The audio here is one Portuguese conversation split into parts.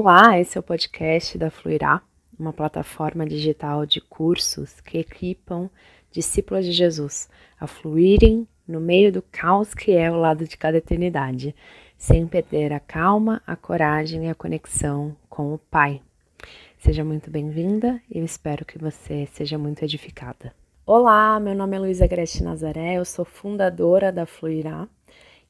Olá, esse é o podcast da Fluirá, uma plataforma digital de cursos que equipam discípulos de Jesus a fluírem no meio do caos que é o lado de cada eternidade, sem perder a calma, a coragem e a conexão com o Pai. Seja muito bem-vinda e eu espero que você seja muito edificada. Olá, meu nome é Luísa Grete Nazaré, eu sou fundadora da Fluirá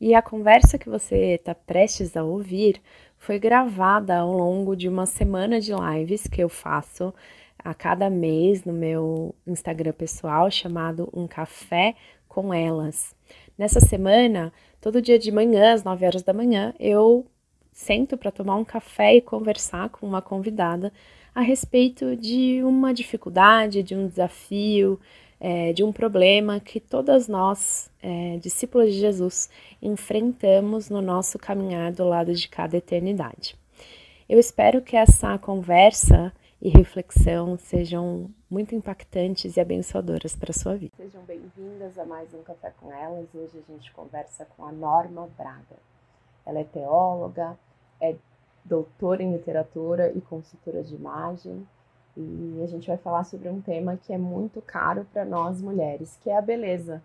e a conversa que você está prestes a ouvir foi gravada ao longo de uma semana de lives que eu faço a cada mês no meu Instagram pessoal chamado Um Café com Elas. Nessa semana, todo dia de manhã, às 9 horas da manhã, eu sento para tomar um café e conversar com uma convidada a respeito de uma dificuldade, de um desafio, é, de um problema que todas nós, é, discípulos de Jesus, enfrentamos no nosso caminhar do lado de cada eternidade. Eu espero que essa conversa e reflexão sejam muito impactantes e abençoadoras para a sua vida. Sejam bem-vindas a mais um Café com Elas. Hoje a gente conversa com a Norma Braga. Ela é teóloga, é doutora em literatura e consultora de imagem, e a gente vai falar sobre um tema que é muito caro para nós mulheres, que é a beleza.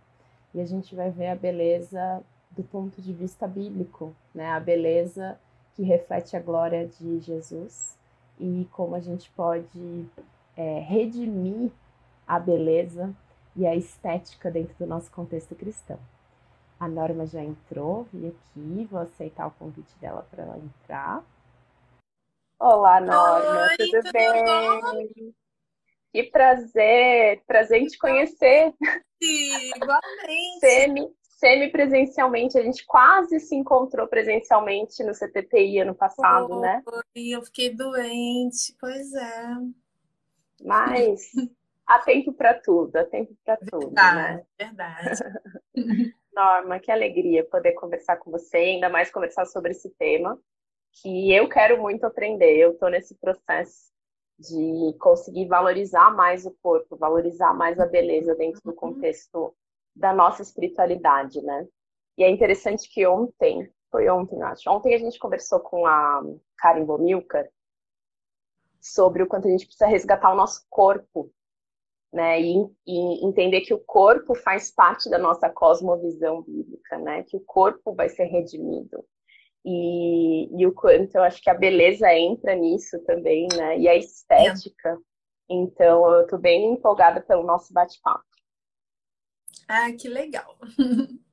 E a gente vai ver a beleza do ponto de vista bíblico, né? A beleza que reflete a glória de Jesus e como a gente pode é, redimir a beleza e a estética dentro do nosso contexto cristão. A Norma já entrou, vi aqui, vou aceitar o convite dela para ela entrar. Olá, Norma, Oi, tudo, tudo bem? bom? Que prazer, prazer em te conhecer. Sim, igualmente. Semi, semi-presencialmente, a gente quase se encontrou presencialmente no CTPI ano passado, né? Foi, eu fiquei doente, pois é. Mas há tempo para tudo, há tempo para tudo, né? Verdade, verdade. Norma, que alegria poder conversar com você, ainda mais conversar sobre esse tema, que eu quero muito aprender. Eu estou nesse processo de conseguir valorizar mais o corpo, valorizar mais a beleza dentro do contexto da nossa espiritualidade, né? E é interessante que ontem, foi ontem, acho, ontem a gente conversou com a Karen Bomilcar sobre o quanto a gente precisa resgatar o nosso corpo, né? E, e entender que o corpo faz parte da nossa cosmovisão bíblica, né? Que o corpo vai ser redimido. E, e o quanto eu acho que a beleza entra nisso também, né? E a estética. Então, eu tô bem empolgada pelo nosso bate-papo. Ah, que legal.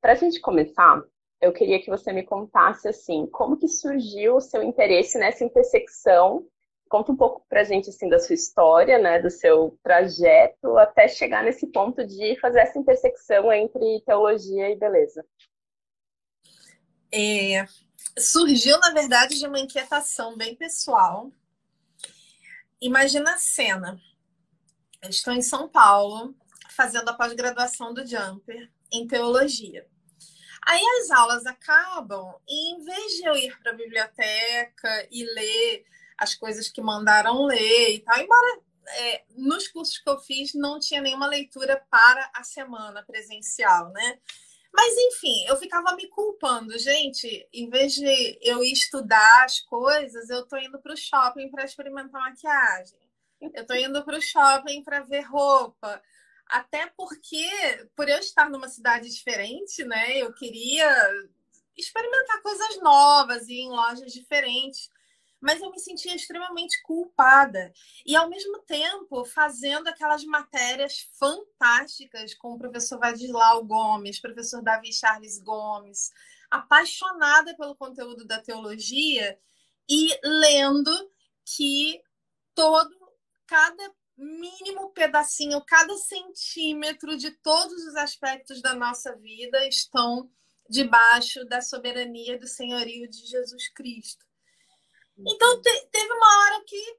Para a gente começar, eu queria que você me contasse assim, como que surgiu o seu interesse nessa intersecção? Conta um pouco pra gente assim da sua história, né, do seu trajeto até chegar nesse ponto de fazer essa intersecção entre teologia e beleza. É, surgiu, na verdade, de uma inquietação bem pessoal. Imagina a cena. Eu estou em São Paulo, fazendo a pós-graduação do Jumper em teologia. Aí as aulas acabam e em vez de eu ir para a biblioteca e ler as coisas que mandaram ler e tal, embora é, nos cursos que eu fiz não tinha nenhuma leitura para a semana presencial, né? Mas enfim, eu ficava me culpando, gente. Em vez de eu estudar as coisas, eu tô indo para o shopping para experimentar maquiagem. Eu tô indo para o shopping para ver roupa. Até porque, por eu estar numa cidade diferente, né? Eu queria experimentar coisas novas e em lojas diferentes mas eu me sentia extremamente culpada. E, ao mesmo tempo, fazendo aquelas matérias fantásticas com o professor Vadislau Gomes, professor Davi Charles Gomes, apaixonada pelo conteúdo da teologia e lendo que todo, cada mínimo pedacinho, cada centímetro de todos os aspectos da nossa vida estão debaixo da soberania do senhorio de Jesus Cristo. Então te, teve uma hora que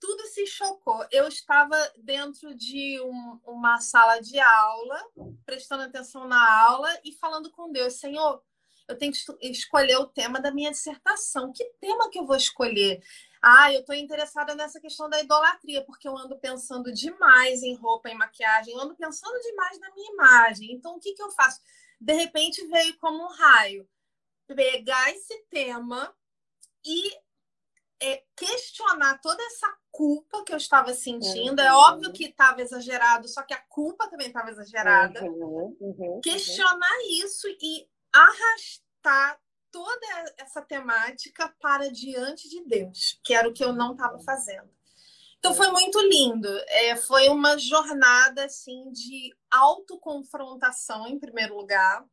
tudo se chocou. Eu estava dentro de um, uma sala de aula, prestando atenção na aula e falando com Deus, Senhor, eu tenho que escolher o tema da minha dissertação. Que tema que eu vou escolher? Ah, eu estou interessada nessa questão da idolatria, porque eu ando pensando demais em roupa e maquiagem, eu ando pensando demais na minha imagem. Então, o que, que eu faço? De repente veio como um raio pegar esse tema e questionar toda essa culpa que eu estava sentindo. É uhum. É óbvio que estava exagerado, só que a culpa também estava exagerada. Uhum, uhum, questionar isso e arrastar toda essa temática para diante de Deus, que era o que eu não estava fazendo. Então foi muito lindo. É, foi uma jornada assim de autoconfrontação em primeiro lugar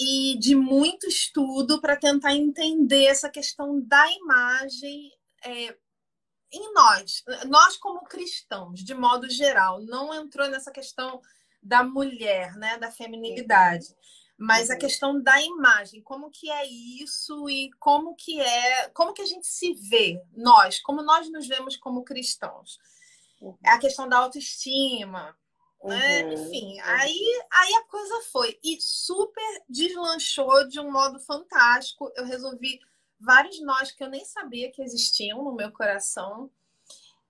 e de muito estudo para tentar entender essa questão da imagem é, em nós, nós como cristãos, de modo geral, não entrou nessa questão da mulher, né, da feminilidade, mas uhum. a questão da imagem, como que é isso e como que é, como que a gente se vê, nós, como nós nos vemos como cristãos. Uhum. É a questão da autoestima, né? Uhum. Enfim, aí, aí a coisa foi. E super deslanchou de um modo fantástico. Eu resolvi vários nós que eu nem sabia que existiam no meu coração.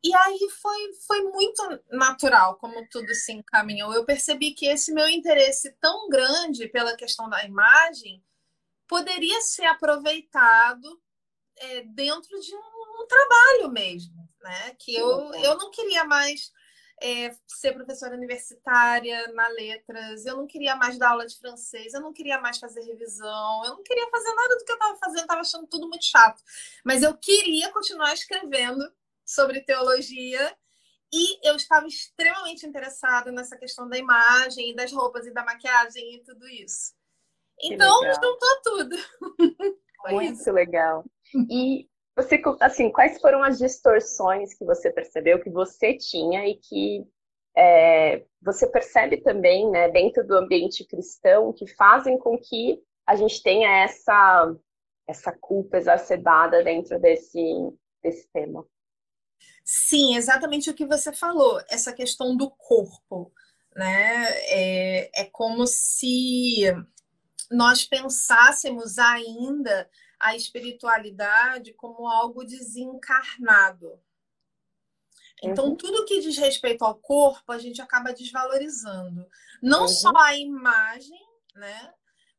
E aí foi, foi muito natural como tudo se encaminhou. Eu percebi que esse meu interesse tão grande pela questão da imagem poderia ser aproveitado é, dentro de um, um, trabalho mesmo, né? Que eu, eu não queria mais é, ser professora universitária na letras, eu não queria mais dar aula de francês, eu não queria mais fazer revisão, eu não queria fazer nada do que eu estava fazendo, estava achando tudo muito chato. Mas eu queria continuar escrevendo sobre teologia e eu estava extremamente interessada nessa questão da imagem, das roupas e da maquiagem e tudo isso. Então, juntou tudo. Muito legal. E você, assim, quais foram as distorções que você percebeu que você tinha e que é, você percebe também, né, dentro do ambiente cristão, que fazem com que a gente tenha essa essa culpa exacerbada dentro desse desse tema? Sim, exatamente o que você falou, essa questão do corpo, né? É, é como se nós pensássemos ainda a espiritualidade como algo desencarnado. Então, uhum. tudo que diz respeito ao corpo, a gente acaba desvalorizando. Não uhum. só a imagem, né?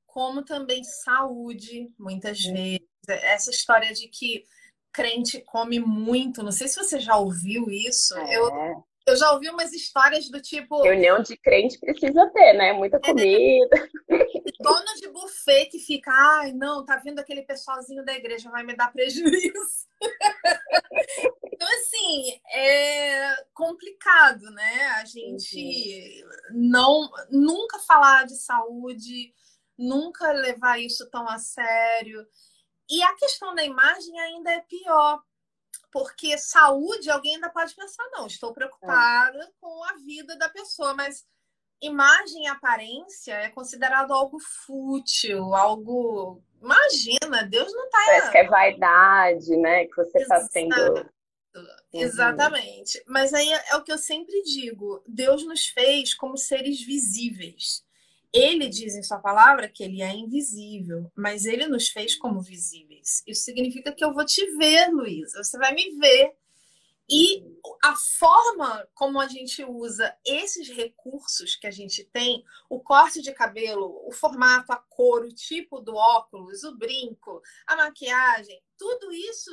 Como também saúde, muitas uhum. vezes. Essa história de que crente come muito, não sei se você já ouviu isso. É. Eu, eu já ouvi umas histórias do tipo. Reunião de crente precisa ter, né? Muita é. comida. É, dono de buffet que fica, ai, não, tá vindo aquele pessoalzinho da igreja, vai me dar prejuízo. então, assim, é complicado, né? A gente uhum. não nunca falar de saúde, nunca levar isso tão a sério. E a questão da imagem ainda é pior, porque saúde, alguém ainda pode pensar, não, estou preocupada é. com a vida da pessoa, mas imagem e aparência é considerado algo fútil, algo. Imagina, Deus não está. Parece que é vaidade, né? Que você está sendo. Uhum. Exatamente. Mas aí é, é o que eu sempre digo: Deus nos fez como seres visíveis. Ele diz em sua palavra que ele é invisível, mas ele nos fez como visíveis. Isso significa que eu vou te ver, Luísa. Você vai me ver. E a forma como a gente usa esses recursos que a gente tem, o corte de cabelo, o formato, a cor, o tipo do óculos, o brinco, a maquiagem, tudo isso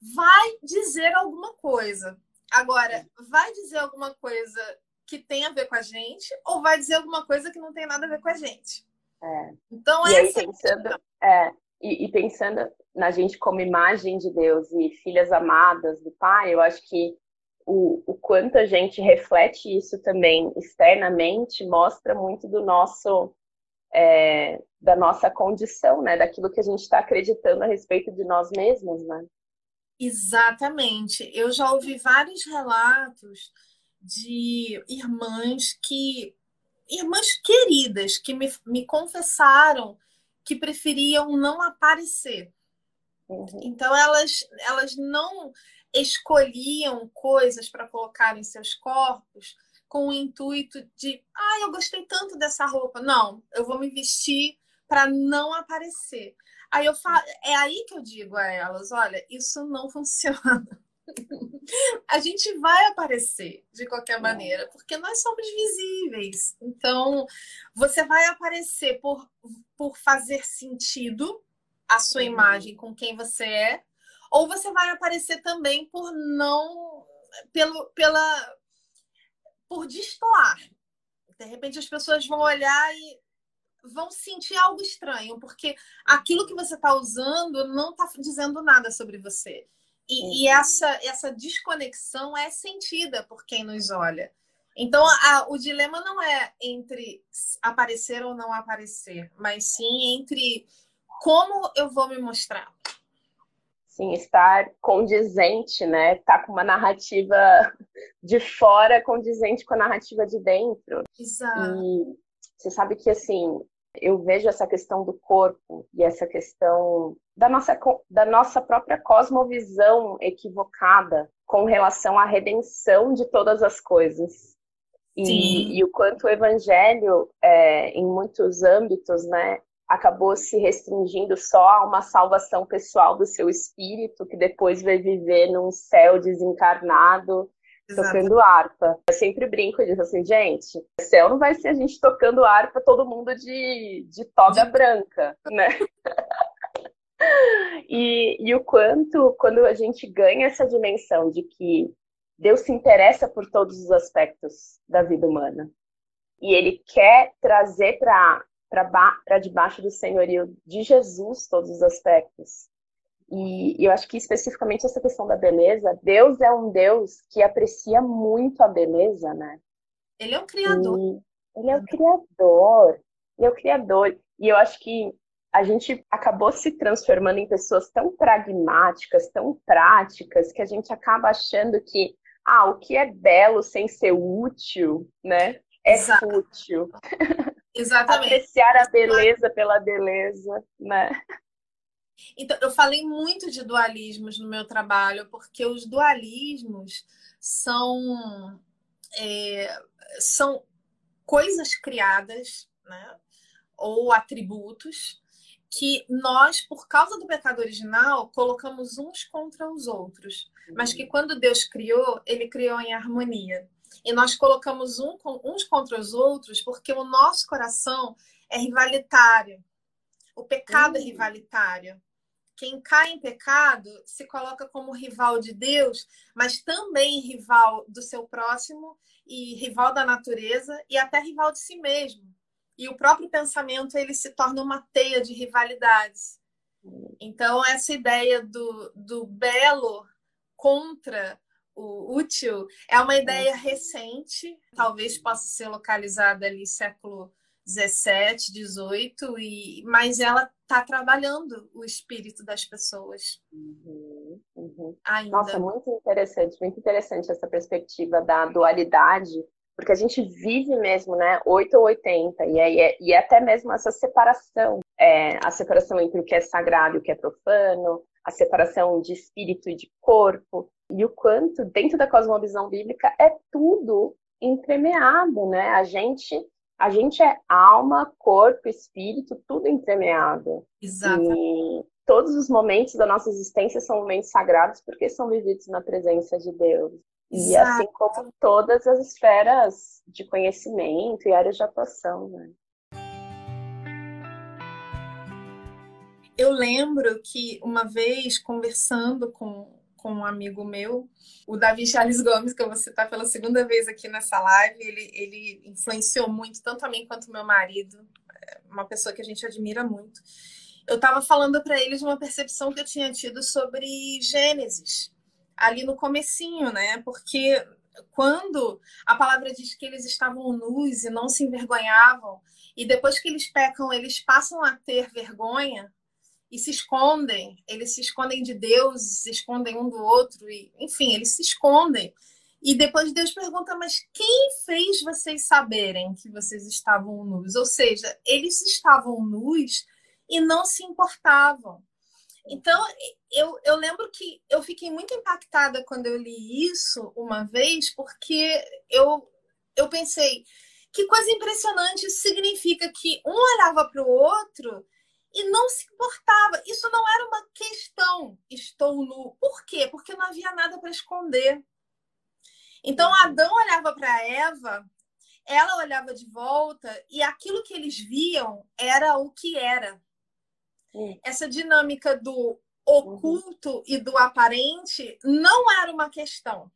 vai dizer alguma coisa. Agora, vai dizer alguma coisa que tem a ver com a gente ou vai dizer alguma coisa que não tem nada a ver com a gente. É. Então, e essa aí, pensando, é, e, e, pensando na gente como imagem de Deus e filhas amadas do Pai, eu acho que o, o quanto a gente reflete isso também externamente mostra muito do nosso é, da nossa condição, né? Daquilo que a gente está acreditando a respeito de nós mesmos, né? Exatamente. Eu já ouvi vários relatos de irmãs que irmãs queridas que me, me confessaram que preferiam não aparecer. Uhum. Então elas elas não escolhiam coisas para colocar em seus corpos com o intuito de, ah, eu gostei tanto dessa roupa. Não, eu vou me vestir para não aparecer. Aí eu falo, é aí que eu digo a elas, olha, isso não funciona a gente vai aparecer de qualquer maneira, porque nós somos visíveis. Então, você vai aparecer por, por fazer sentido a sua uhum. imagem com quem você é, ou você vai aparecer também por não pelo pela por destoar. De repente as pessoas vão olhar e vão sentir algo estranho, porque aquilo que você está usando não está dizendo nada sobre você. E, e, essa, essa desconexão é sentida por quem nos olha. Então, a, o dilema não é entre aparecer ou não aparecer, mas sim entre como eu vou me mostrar. Sim, estar condizente, né? Estar tá com uma narrativa de fora condizente com a narrativa de dentro. Exato. E você sabe que, assim, eu vejo essa questão do corpo e essa questão da nossa, da nossa própria cosmovisão equivocada com relação à redenção de todas as coisas. E, e o quanto o evangelho, é, em muitos âmbitos, né, acabou se restringindo só a uma salvação pessoal do seu espírito, que depois vai viver num céu desencarnado Exato. tocando harpa. Eu sempre brinco disso assim, gente, céu não vai ser a gente tocando harpa, todo mundo de, de toga branca, né? e, e o quanto, quando a gente ganha essa dimensão de que Deus se interessa por todos os aspectos da vida humana, e Ele quer trazer para debaixo do senhorio de Jesus todos os aspectos. E, eu acho que especificamente essa questão da beleza, Deus é um Deus que aprecia muito a beleza, né? Ele é o criador. E ele é o criador. Ele é o criador. E eu acho que a gente acabou se transformando em pessoas tão pragmáticas, tão práticas, que a gente acaba achando que ah, o que é belo sem ser útil, né? É Exato. fútil. Exatamente. Apreciar a beleza pela beleza, né? Então, eu falei muito de dualismos no meu trabalho, porque os dualismos são, é, são coisas criadas, né? ou atributos, que nós, por causa do pecado original, colocamos uns contra os outros. Mas que quando Deus criou, ele criou em harmonia. E nós colocamos um, uns contra os outros porque o nosso coração é rivalitário. O pecado é uhum. rivalitário. Quem cai em pecado se coloca como rival de Deus, mas também rival do seu próximo e rival da natureza e até rival de si mesmo. E o próprio pensamento ele se torna uma teia de rivalidades. Então, essa ideia do, do belo contra o útil é uma ideia recente, talvez possa ser localizada ali século 17, 18, e, mas ela está trabalhando o espírito das pessoas. Uhum, uhum. Ainda. Nossa, muito interessante, muito interessante essa perspectiva da dualidade, porque a gente vive mesmo, né, 8 ou 80, e, aí, e até mesmo essa separação, é, a separação entre o que é sagrado e o que é profano, a separação de espírito e de corpo, e o quanto, dentro da cosmovisão bíblica, é tudo entremeado, né? A gente a gente é alma, corpo, espírito, tudo entremeado. Exato. E todos os momentos da nossa existência são momentos sagrados porque são vividos na presença de Deus. E Exato. assim como todas as esferas de conhecimento e áreas de atuação, né? Eu lembro que uma vez conversando com com um amigo meu, o Davi Charles Gomes, que eu vou citar pela segunda vez aqui nessa live. Ele, ele influenciou muito, tanto a mim quanto meu marido, é uma pessoa que a gente admira muito. Eu estava falando para ele de uma percepção que eu tinha tido sobre Gênesis, ali no comecinho, né? Porque quando a palavra diz que eles estavam nus e não se envergonhavam, e depois que eles pecam, eles passam a ter vergonha, e se escondem, eles se escondem de Deus, se escondem um do outro, e, enfim, eles se escondem. E depois Deus pergunta: Mas quem fez vocês saberem que vocês estavam nus? Ou seja, eles estavam nus e não se importavam. Então, eu, eu lembro que eu fiquei muito impactada quando eu li isso uma vez, porque eu, eu pensei: que coisa impressionante! Isso significa que um olhava para o outro e não se importava. Isso não era uma questão. Estou nu. Por quê? Porque não havia nada para esconder. Então Adão olhava para Eva, ela olhava de volta e aquilo que eles viam era o que era. Essa dinâmica do oculto uhum. e do aparente não era uma questão.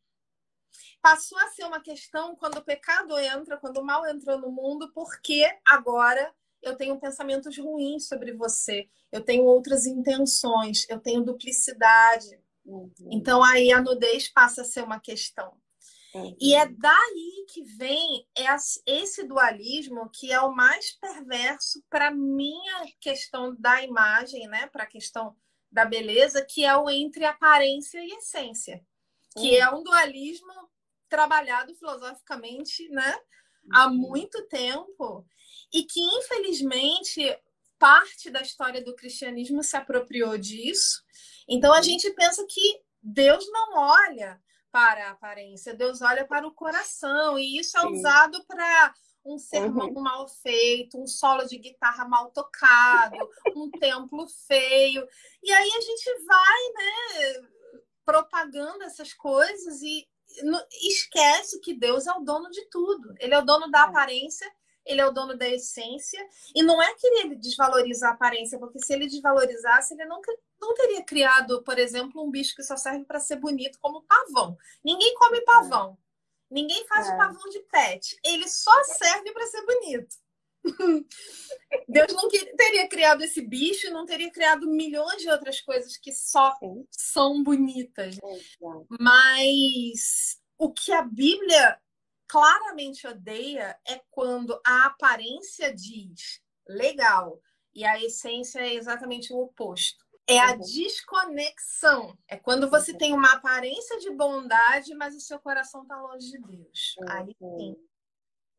Passou a ser uma questão quando o pecado entra, quando o mal entrou no mundo, porque agora eu tenho pensamentos ruins sobre você, eu tenho outras intenções, eu tenho duplicidade. Uhum. Então aí a nudez passa a ser uma questão. Uhum. E é daí que vem esse dualismo que é o mais perverso para minha questão da imagem, né? Para a questão da beleza, que é o entre aparência e essência, que uhum. é um dualismo trabalhado filosoficamente, né? Há uhum. muito tempo e que infelizmente parte da história do cristianismo se apropriou disso. Então a uhum. gente pensa que Deus não olha para a aparência, Deus olha para o coração, e isso é usado para um sermão uhum. mal feito, um solo de guitarra mal tocado, um templo feio. E aí a gente vai, né, propagando essas coisas e esquece que Deus é o dono de tudo. Ele é o dono da é. aparência, ele é o dono da essência. E não é que ele desvaloriza a aparência, porque se ele desvalorizasse, ele nunca não teria criado, por exemplo, um bicho que só serve para ser bonito como pavão. Ninguém come é. pavão. Ninguém faz é. pavão de pet. Ele só serve para ser bonito. Deus não teria criado esse bicho, não teria criado milhões de outras coisas que só Sim. são bonitas. Mas o que a Bíblia claramente odeia é quando a aparência diz legal e a essência é exatamente o oposto é a uhum. desconexão. É quando você uhum. tem uma aparência de bondade, mas o seu coração está longe de Deus. Uhum. Aí sim.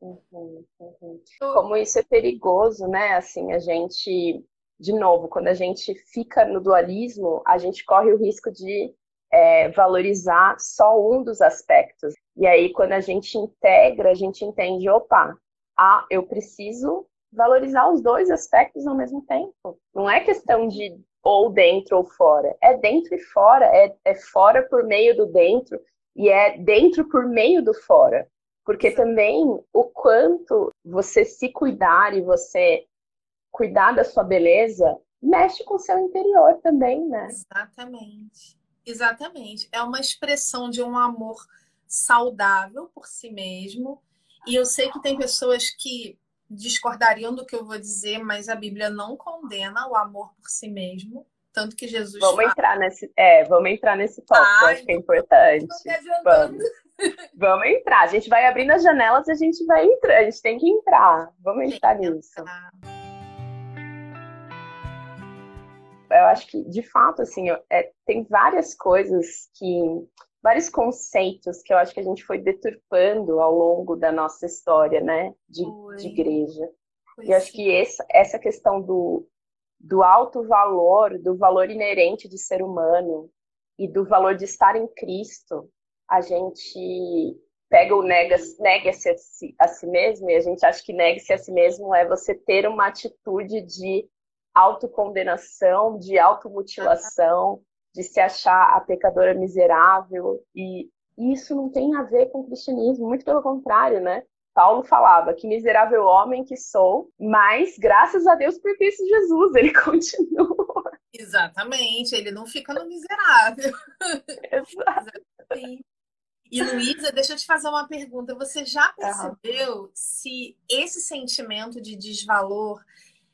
Uhum, uhum. Como isso é perigoso, né? Assim, a gente, de novo, quando a gente fica no dualismo, a gente corre o risco de é, valorizar só um dos aspectos. E aí, quando a gente integra, a gente entende, opa, ah, eu preciso valorizar os dois aspectos ao mesmo tempo. Não é questão de ou dentro ou fora. É dentro e fora, é, é fora por meio do dentro e é dentro por meio do fora. Porque também o quanto você se cuidar e você cuidar da sua beleza mexe com o seu interior também, né? Exatamente. Exatamente. É uma expressão de um amor saudável por si mesmo. E eu sei que tem pessoas que discordariam do que eu vou dizer, mas a Bíblia não condena o amor por si mesmo, tanto que Jesus Vamos fala... entrar nesse, é, vamos entrar nesse tópico, Ai, acho que é importante. Vamos. vamos entrar. A gente vai abrindo as janelas e a gente vai entrar, a gente tem que entrar. Vamos entrar nisso. Eu acho que, de fato, assim, é, tem várias coisas que vários conceitos que eu acho que a gente foi deturpando ao longo da nossa história, né, de, de igreja. Foi e acho que essa, essa questão do, do alto valor, do valor inerente de ser humano e do valor de estar em Cristo, a gente pega o nega-se nega a, si, a si mesmo e a gente acha que negue-se a si mesmo é você ter uma atitude de autocondenação, de automutilação, de se achar a pecadora miserável e isso não tem a ver com o cristianismo, muito pelo contrário, né? Paulo falava que miserável homem que sou, mas graças a Deus por Cristo Jesus, ele continua. Exatamente, ele não fica no miserável. Exato. E Luísa, deixa eu te fazer uma pergunta. Você já percebeu uhum. se esse sentimento de desvalor,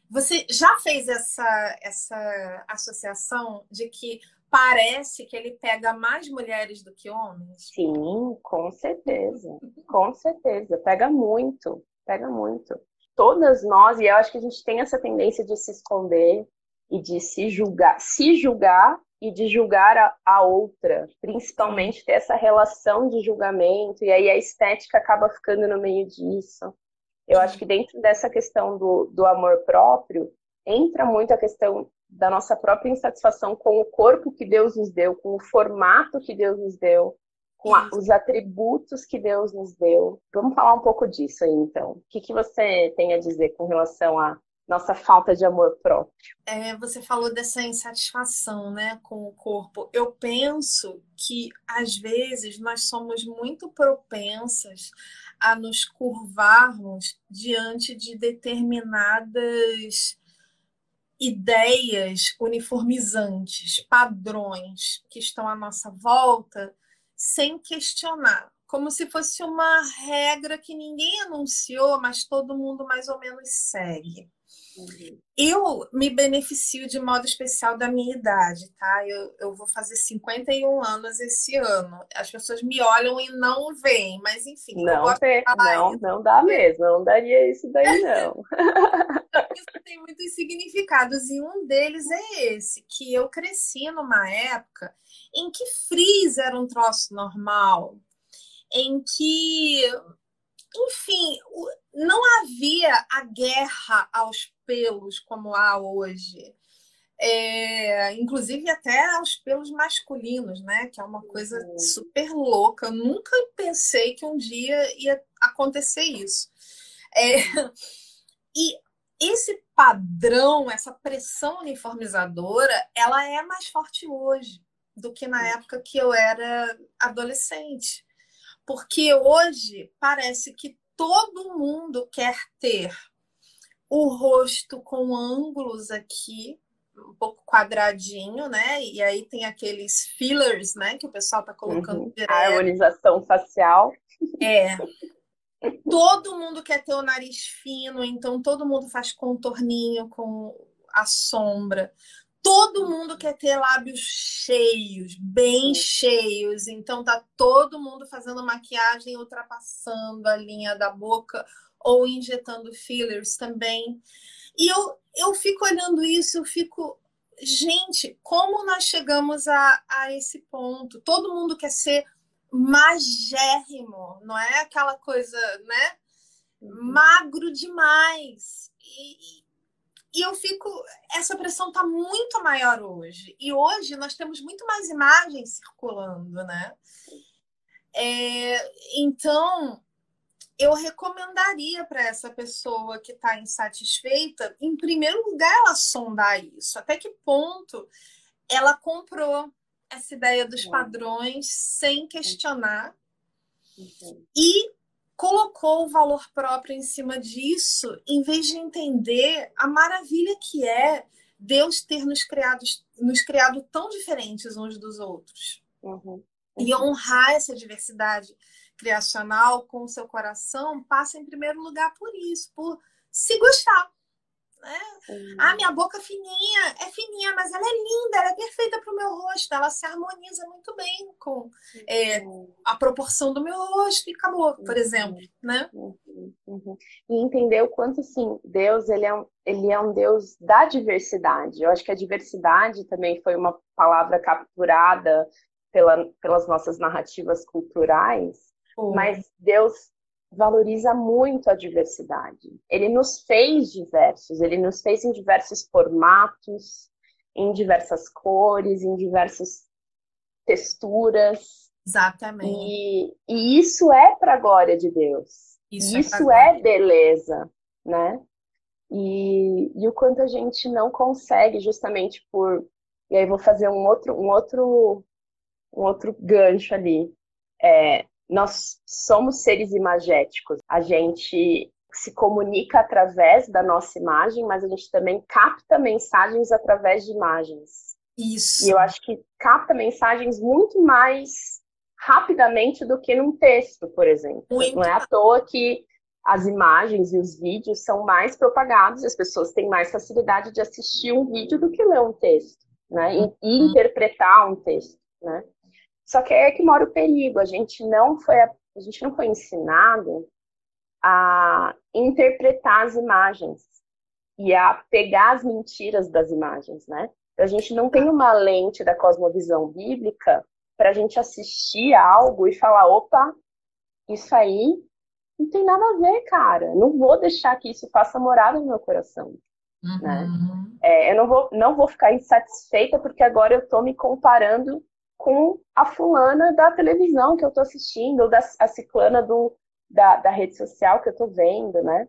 você já fez essa, essa associação de que parece que ele pega mais mulheres do que homens? Sim, com certeza. com certeza. Pega muito. Pega muito. Todas nós, e eu acho que a gente tem essa tendência de se esconder e de se julgar, se julgar e de julgar a, a outra, principalmente ter essa relação de julgamento, e aí a estética acaba ficando no meio disso. Eu acho que dentro dessa questão do, do amor próprio, entra muito a questão da nossa própria insatisfação com o corpo que Deus nos deu, com o formato que Deus nos deu, com a, os atributos que Deus nos deu. Vamos falar um pouco disso aí, então. O que, que você tem a dizer com relação à nossa falta de amor próprio? É, você falou dessa insatisfação, né, com o corpo. Eu penso que às vezes nós somos muito propensas a nos curvarmos diante de determinadas ideias uniformizantes, padrões que estão à nossa volta, sem questionar, como se fosse uma regra que ninguém anunciou, mas todo mundo mais ou menos segue. Eu me beneficio de modo especial da minha idade, tá? Eu, eu vou fazer 51 anos esse ano. As pessoas me olham e não veem, mas enfim. Não, não, não dá mesmo, não daria isso daí, não. isso tem muitos significados, e um deles é esse, que eu cresci numa época em que frizz era um troço normal, em que, enfim, não havia a guerra aos pelos como há hoje. É, inclusive até aos pelos masculinos, né? Que é uma coisa uhum. super louca. Eu nunca pensei que um dia ia acontecer isso. É, e esse padrão, essa pressão uniformizadora, ela é mais forte hoje do que na época que eu era adolescente. Porque hoje parece que todo mundo quer ter o rosto com ângulos aqui, um pouco quadradinho, né? E aí tem aqueles fillers, né? Que o pessoal tá colocando uhum. A harmonização facial. É. Todo mundo quer ter o nariz fino, então todo mundo faz contorninho com a sombra. Todo mundo quer ter lábios cheios, bem cheios, então tá todo mundo fazendo maquiagem ultrapassando a linha da boca ou injetando fillers também. E eu, eu fico olhando isso, eu fico, gente, como nós chegamos a, a esse ponto? Todo mundo quer ser magérrimo, não é aquela coisa, né? Uhum. Magro demais. E, e eu fico. Essa pressão está muito maior hoje. E hoje nós temos muito mais imagens circulando, né? É, então, eu recomendaria para essa pessoa que está insatisfeita, em primeiro lugar, ela sondar isso. Até que ponto ela comprou essa ideia dos padrões sem questionar e colocou o valor próprio em cima disso, em vez de entender a maravilha que é Deus ter nos criado, nos criado tão diferentes uns dos outros. Uhum. E honrar essa diversidade criacional com o seu coração passa em primeiro lugar por isso, por se gostar. Né? Ah, minha boca fininha, é fininha, mas ela é linda, ela é perfeita para o meu rosto, ela se harmoniza muito bem com é, a proporção do meu rosto e acabou, por exemplo, né? Uhum, uhum. E entender o quanto, assim, Deus, ele é, um, ele é um Deus da diversidade. Eu acho que a diversidade também foi uma palavra capturada pela, pelas nossas narrativas culturais, mas Deus valoriza muito a diversidade. Ele nos fez diversos, ele nos fez em diversos formatos, em diversas cores, em diversas texturas. Exatamente. E, e isso é para a glória de Deus. Isso, é isso é, é beleza, né? E, e o quanto a gente não consegue justamente por e aí vou fazer um outro um outro um outro gancho ali é, nós somos seres imagéticos. A gente se comunica através da nossa imagem, mas a gente também capta mensagens através de imagens. Isso. E eu acho que capta mensagens muito mais rapidamente do que num texto, por exemplo. Muito. Não é à toa que as imagens e os vídeos são mais propagados, as pessoas têm mais facilidade de assistir um vídeo do que ler um texto, né? E, e uhum. interpretar um texto, né? Só que é que mora o perigo. A gente não foi, a gente não foi ensinado a interpretar as imagens e a pegar as mentiras das imagens, né? A gente não tem uma lente da cosmovisão bíblica para a gente assistir algo e falar, opa, isso aí não tem nada a ver, cara. Não vou deixar que isso faça morada no meu coração. Uhum. Né? É, eu não vou, não vou ficar insatisfeita porque agora eu estou me comparando com a fulana da televisão que eu estou assistindo, ou da, a ciclana do, da, da rede social que eu estou vendo, né?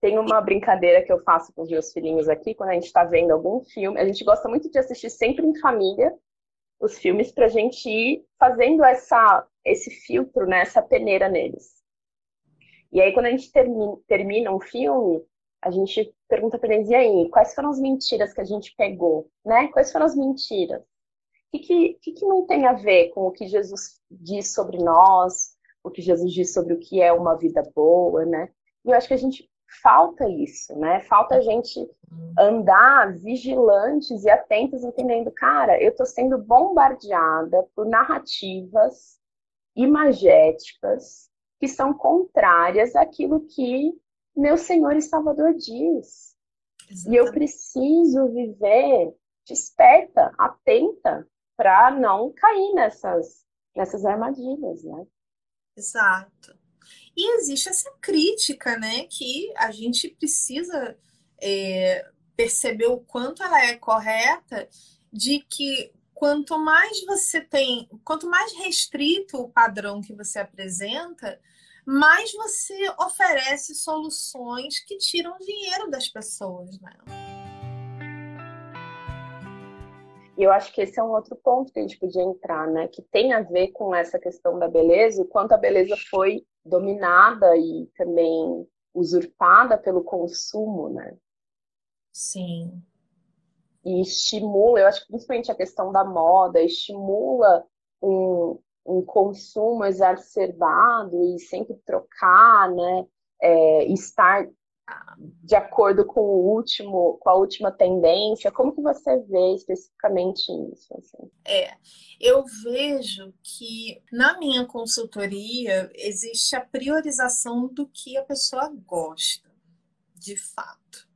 Tem uma brincadeira que eu faço com os meus filhinhos aqui, quando a gente está vendo algum filme. A gente gosta muito de assistir sempre em família os filmes para a gente ir fazendo essa, esse filtro, né, essa peneira neles. E aí, quando a gente termina, termina um filme, a gente pergunta para eles, e aí, quais foram as mentiras que a gente pegou, né? Quais foram as mentiras? O que, que, que não tem a ver com o que Jesus diz sobre nós, o que Jesus diz sobre o que é uma vida boa, né? E eu acho que a gente falta isso, né? Falta a gente andar vigilantes e atentos, entendendo, cara, eu tô sendo bombardeada por narrativas imagéticas que são contrárias àquilo que meu Senhor e Salvador diz. Exatamente. E eu preciso viver desperta, atenta, para não cair nessas, nessas armadilhas, né? Exato. E existe essa crítica, né, que a gente precisa é, perceber o quanto ela é correta, de que quanto mais você tem, quanto mais restrito o padrão que você apresenta, mais você oferece soluções que tiram dinheiro das pessoas, né? E eu acho que esse é um outro ponto que a gente podia entrar, né? Que tem a ver com essa questão da beleza, o quanto a beleza foi dominada e também usurpada pelo consumo, né? Sim. E estimula, eu acho que principalmente a questão da moda, estimula um, um consumo exacerbado e sempre trocar, né? É, estar de acordo com o último, com a última tendência. Como que você vê especificamente isso? Assim? É, eu vejo que na minha consultoria existe a priorização do que a pessoa gosta, de fato.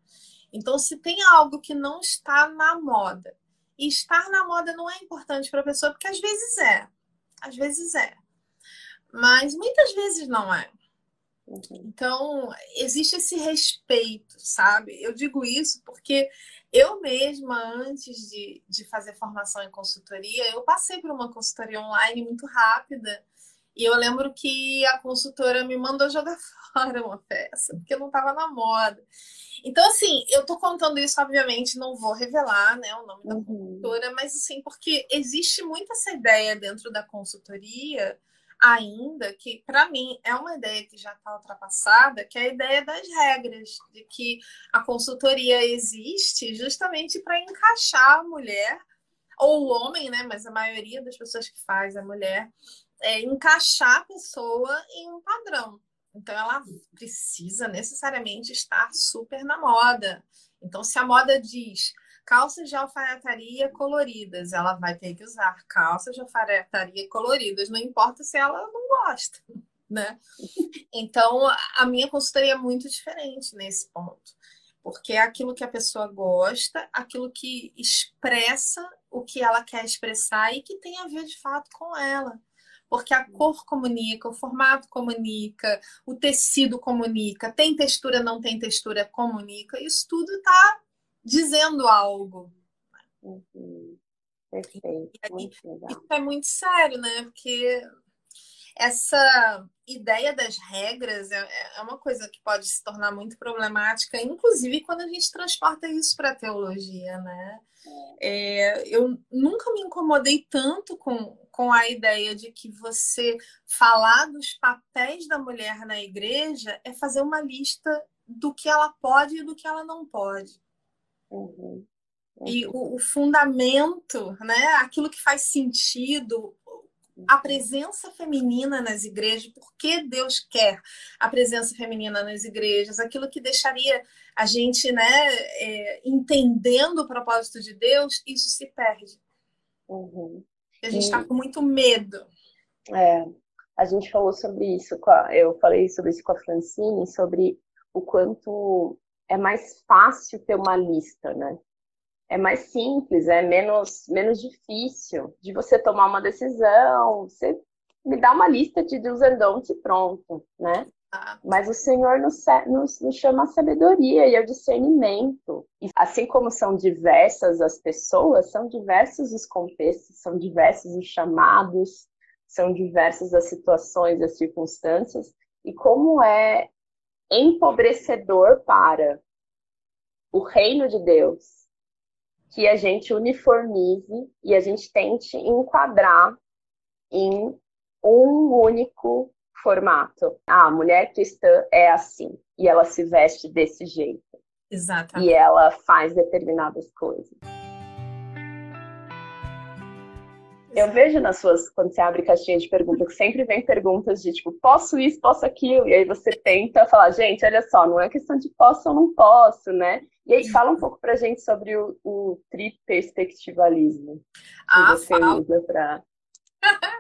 Então, se tem algo que não está na moda, e estar na moda não é importante para a pessoa, porque às vezes é, às vezes é. Mas muitas vezes não é. Uhum. Então, existe esse respeito, sabe? Eu digo isso porque eu mesma, antes de, de fazer formação em consultoria, eu passei por uma consultoria online muito rápida. E eu lembro que a consultora me mandou jogar fora uma peça, porque não estava na moda. Então, assim, eu tô contando isso, obviamente, não vou revelar né, o nome da uhum. consultora, mas assim, porque existe muito essa ideia dentro da consultoria ainda que para mim é uma ideia que já está ultrapassada, que é a ideia das regras, de que a consultoria existe justamente para encaixar a mulher ou o homem, né? Mas a maioria das pessoas que faz a mulher é encaixar a pessoa em um padrão. Então, ela precisa necessariamente estar super na moda. Então, se a moda diz calças de alfaiataria coloridas, ela vai ter que usar calças de alfaiataria coloridas, não importa se ela não gosta, né? Então, a minha consultoria é muito diferente nesse ponto. Porque é aquilo que a pessoa gosta, aquilo que expressa o que ela quer expressar e que tem a ver de fato com ela porque a cor comunica, o formato comunica, o tecido comunica, tem textura, não tem textura, comunica. Isso tudo está dizendo algo. Uhum. Perfeito. Isso é muito sério, né? Porque essa ideia das regras é, é uma coisa que pode se tornar muito problemática, inclusive quando a gente transporta isso para a teologia, né? É, eu nunca me incomodei tanto com, com a ideia de que você falar dos papéis da mulher na igreja é fazer uma lista do que ela pode e do que ela não pode. Uhum. E o, o, fundamento, né? aquilo que faz sentido, a presença feminina nas igrejas, por que Deus quer a presença feminina nas igrejas, aquilo que deixaria a gente né, é, entendendo o propósito de Deus, isso se perde. Uhum. A gente está com muito medo. É, a gente falou sobre isso, a, eu falei sobre isso com a Francine, sobre o quanto é mais fácil ter uma lista, né? É mais simples, é menos, menos difícil de você tomar uma decisão. Você me dá uma lista de do's and don'ts e pronto, né? Ah. Mas o Senhor nos, nos, nos, chama a sabedoria e ao discernimento. E assim como são diversas as pessoas, são diversos os contextos, são diversos os chamados, são diversas as situações, as circunstâncias. E como é empobrecedor para o reino de Deus que a gente uniformize e a gente tente enquadrar em um único formato. Ah, a mulher cristã é assim. e ela se veste desse jeito. Exatamente. E ela faz determinadas coisas. Eu vejo nas suas, quando você abre caixinha de perguntas, que sempre vem perguntas de tipo, posso isso, posso aquilo, e aí você tenta falar, gente, olha só, não é questão de posso ou não posso, né? E aí fala um pouco pra gente sobre o, o triperspectivalismo. Ah, que você fala. usa pra,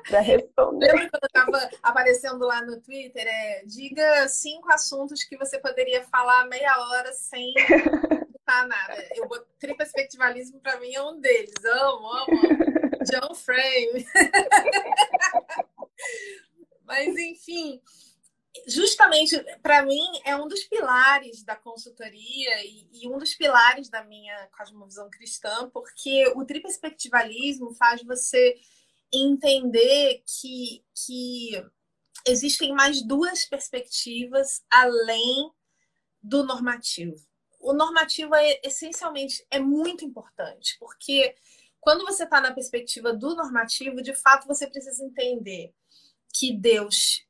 pra responder. Lembra quando eu estava aparecendo lá no Twitter? É, diga cinco assuntos que você poderia falar meia hora sem botar nada. Eu, triperspectivalismo para mim é um deles. Amo, amo, amo. John Frame. Mas, enfim, justamente para mim é um dos pilares da consultoria e, e, um dos pilares da minha cosmovisão cristã, porque o triperspectivalismo faz você entender que, que existem mais duas perspectivas além do normativo. O normativo é essencialmente é muito importante, porque quando você está na perspectiva do normativo, de fato você precisa entender que Deus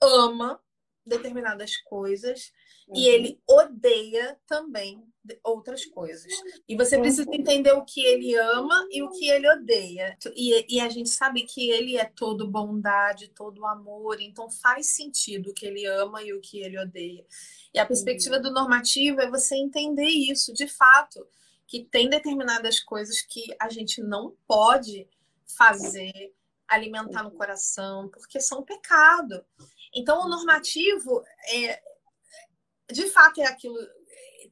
ama determinadas coisas uhum. e ele odeia também outras coisas. E você uhum. precisa entender o que ele ama e o que ele odeia. E, e, a gente sabe que ele é todo bondade, todo amor, então faz sentido o que ele ama e o que ele odeia. E a perspectiva uhum. do normativo é você entender isso, de fato que tem determinadas coisas que a gente não pode fazer, alimentar no coração, porque são pecado. Então, o normativo, é, de fato, é aquilo.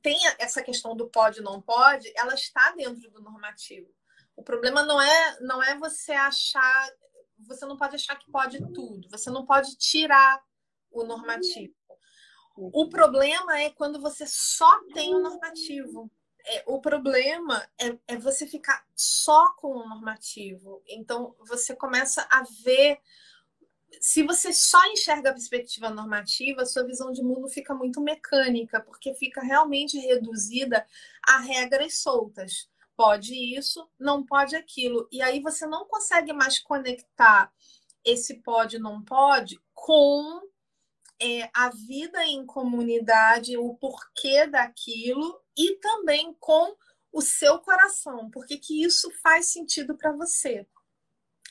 Tem essa questão do pode não pode, ela está dentro do normativo. O problema não é, não é você achar. Você não pode achar que pode tudo. Você não pode tirar o normativo. O problema é quando você só tem o normativo é, o problema é, é, você ficar só com o normativo. Então, você começa a ver. Se você só enxerga a perspectiva normativa, sua visão de mundo fica muito mecânica, porque fica realmente reduzida a regras soltas. Pode isso, não pode aquilo. E aí você não consegue mais conectar esse pode, não pode com é, a vida em comunidade, o porquê daquilo e também com o seu coração, porque que isso faz sentido para você.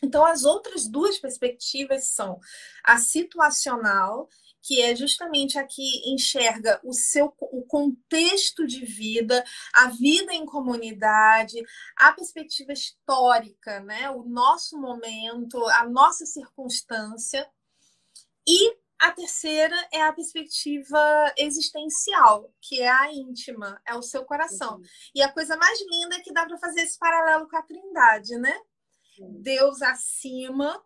Então, as outras duas perspectivas são a situacional, que é justamente a que enxerga o seu o contexto de vida, a vida em comunidade, a perspectiva histórica, né? o nosso momento, a nossa circunstância, e a terceira é a perspectiva existencial, que é a íntima, é o seu coração. Uhum. E a coisa mais linda é que dá para fazer esse paralelo com a Trindade, né? Deus acima,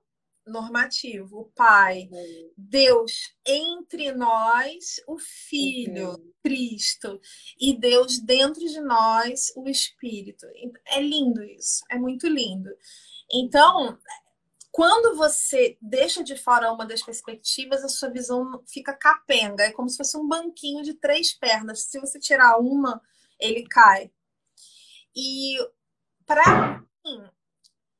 normativo, o Pai. Uhum. Deus entre nós, o Filho, uhum. Cristo. E Deus dentro de nós, o Espírito. É lindo isso, é muito lindo. Então, quando você deixa de fora uma das perspectivas, a sua visão fica capenga. É como se fosse um banquinho de três pernas. Se você tirar uma, ele cai. E para mim,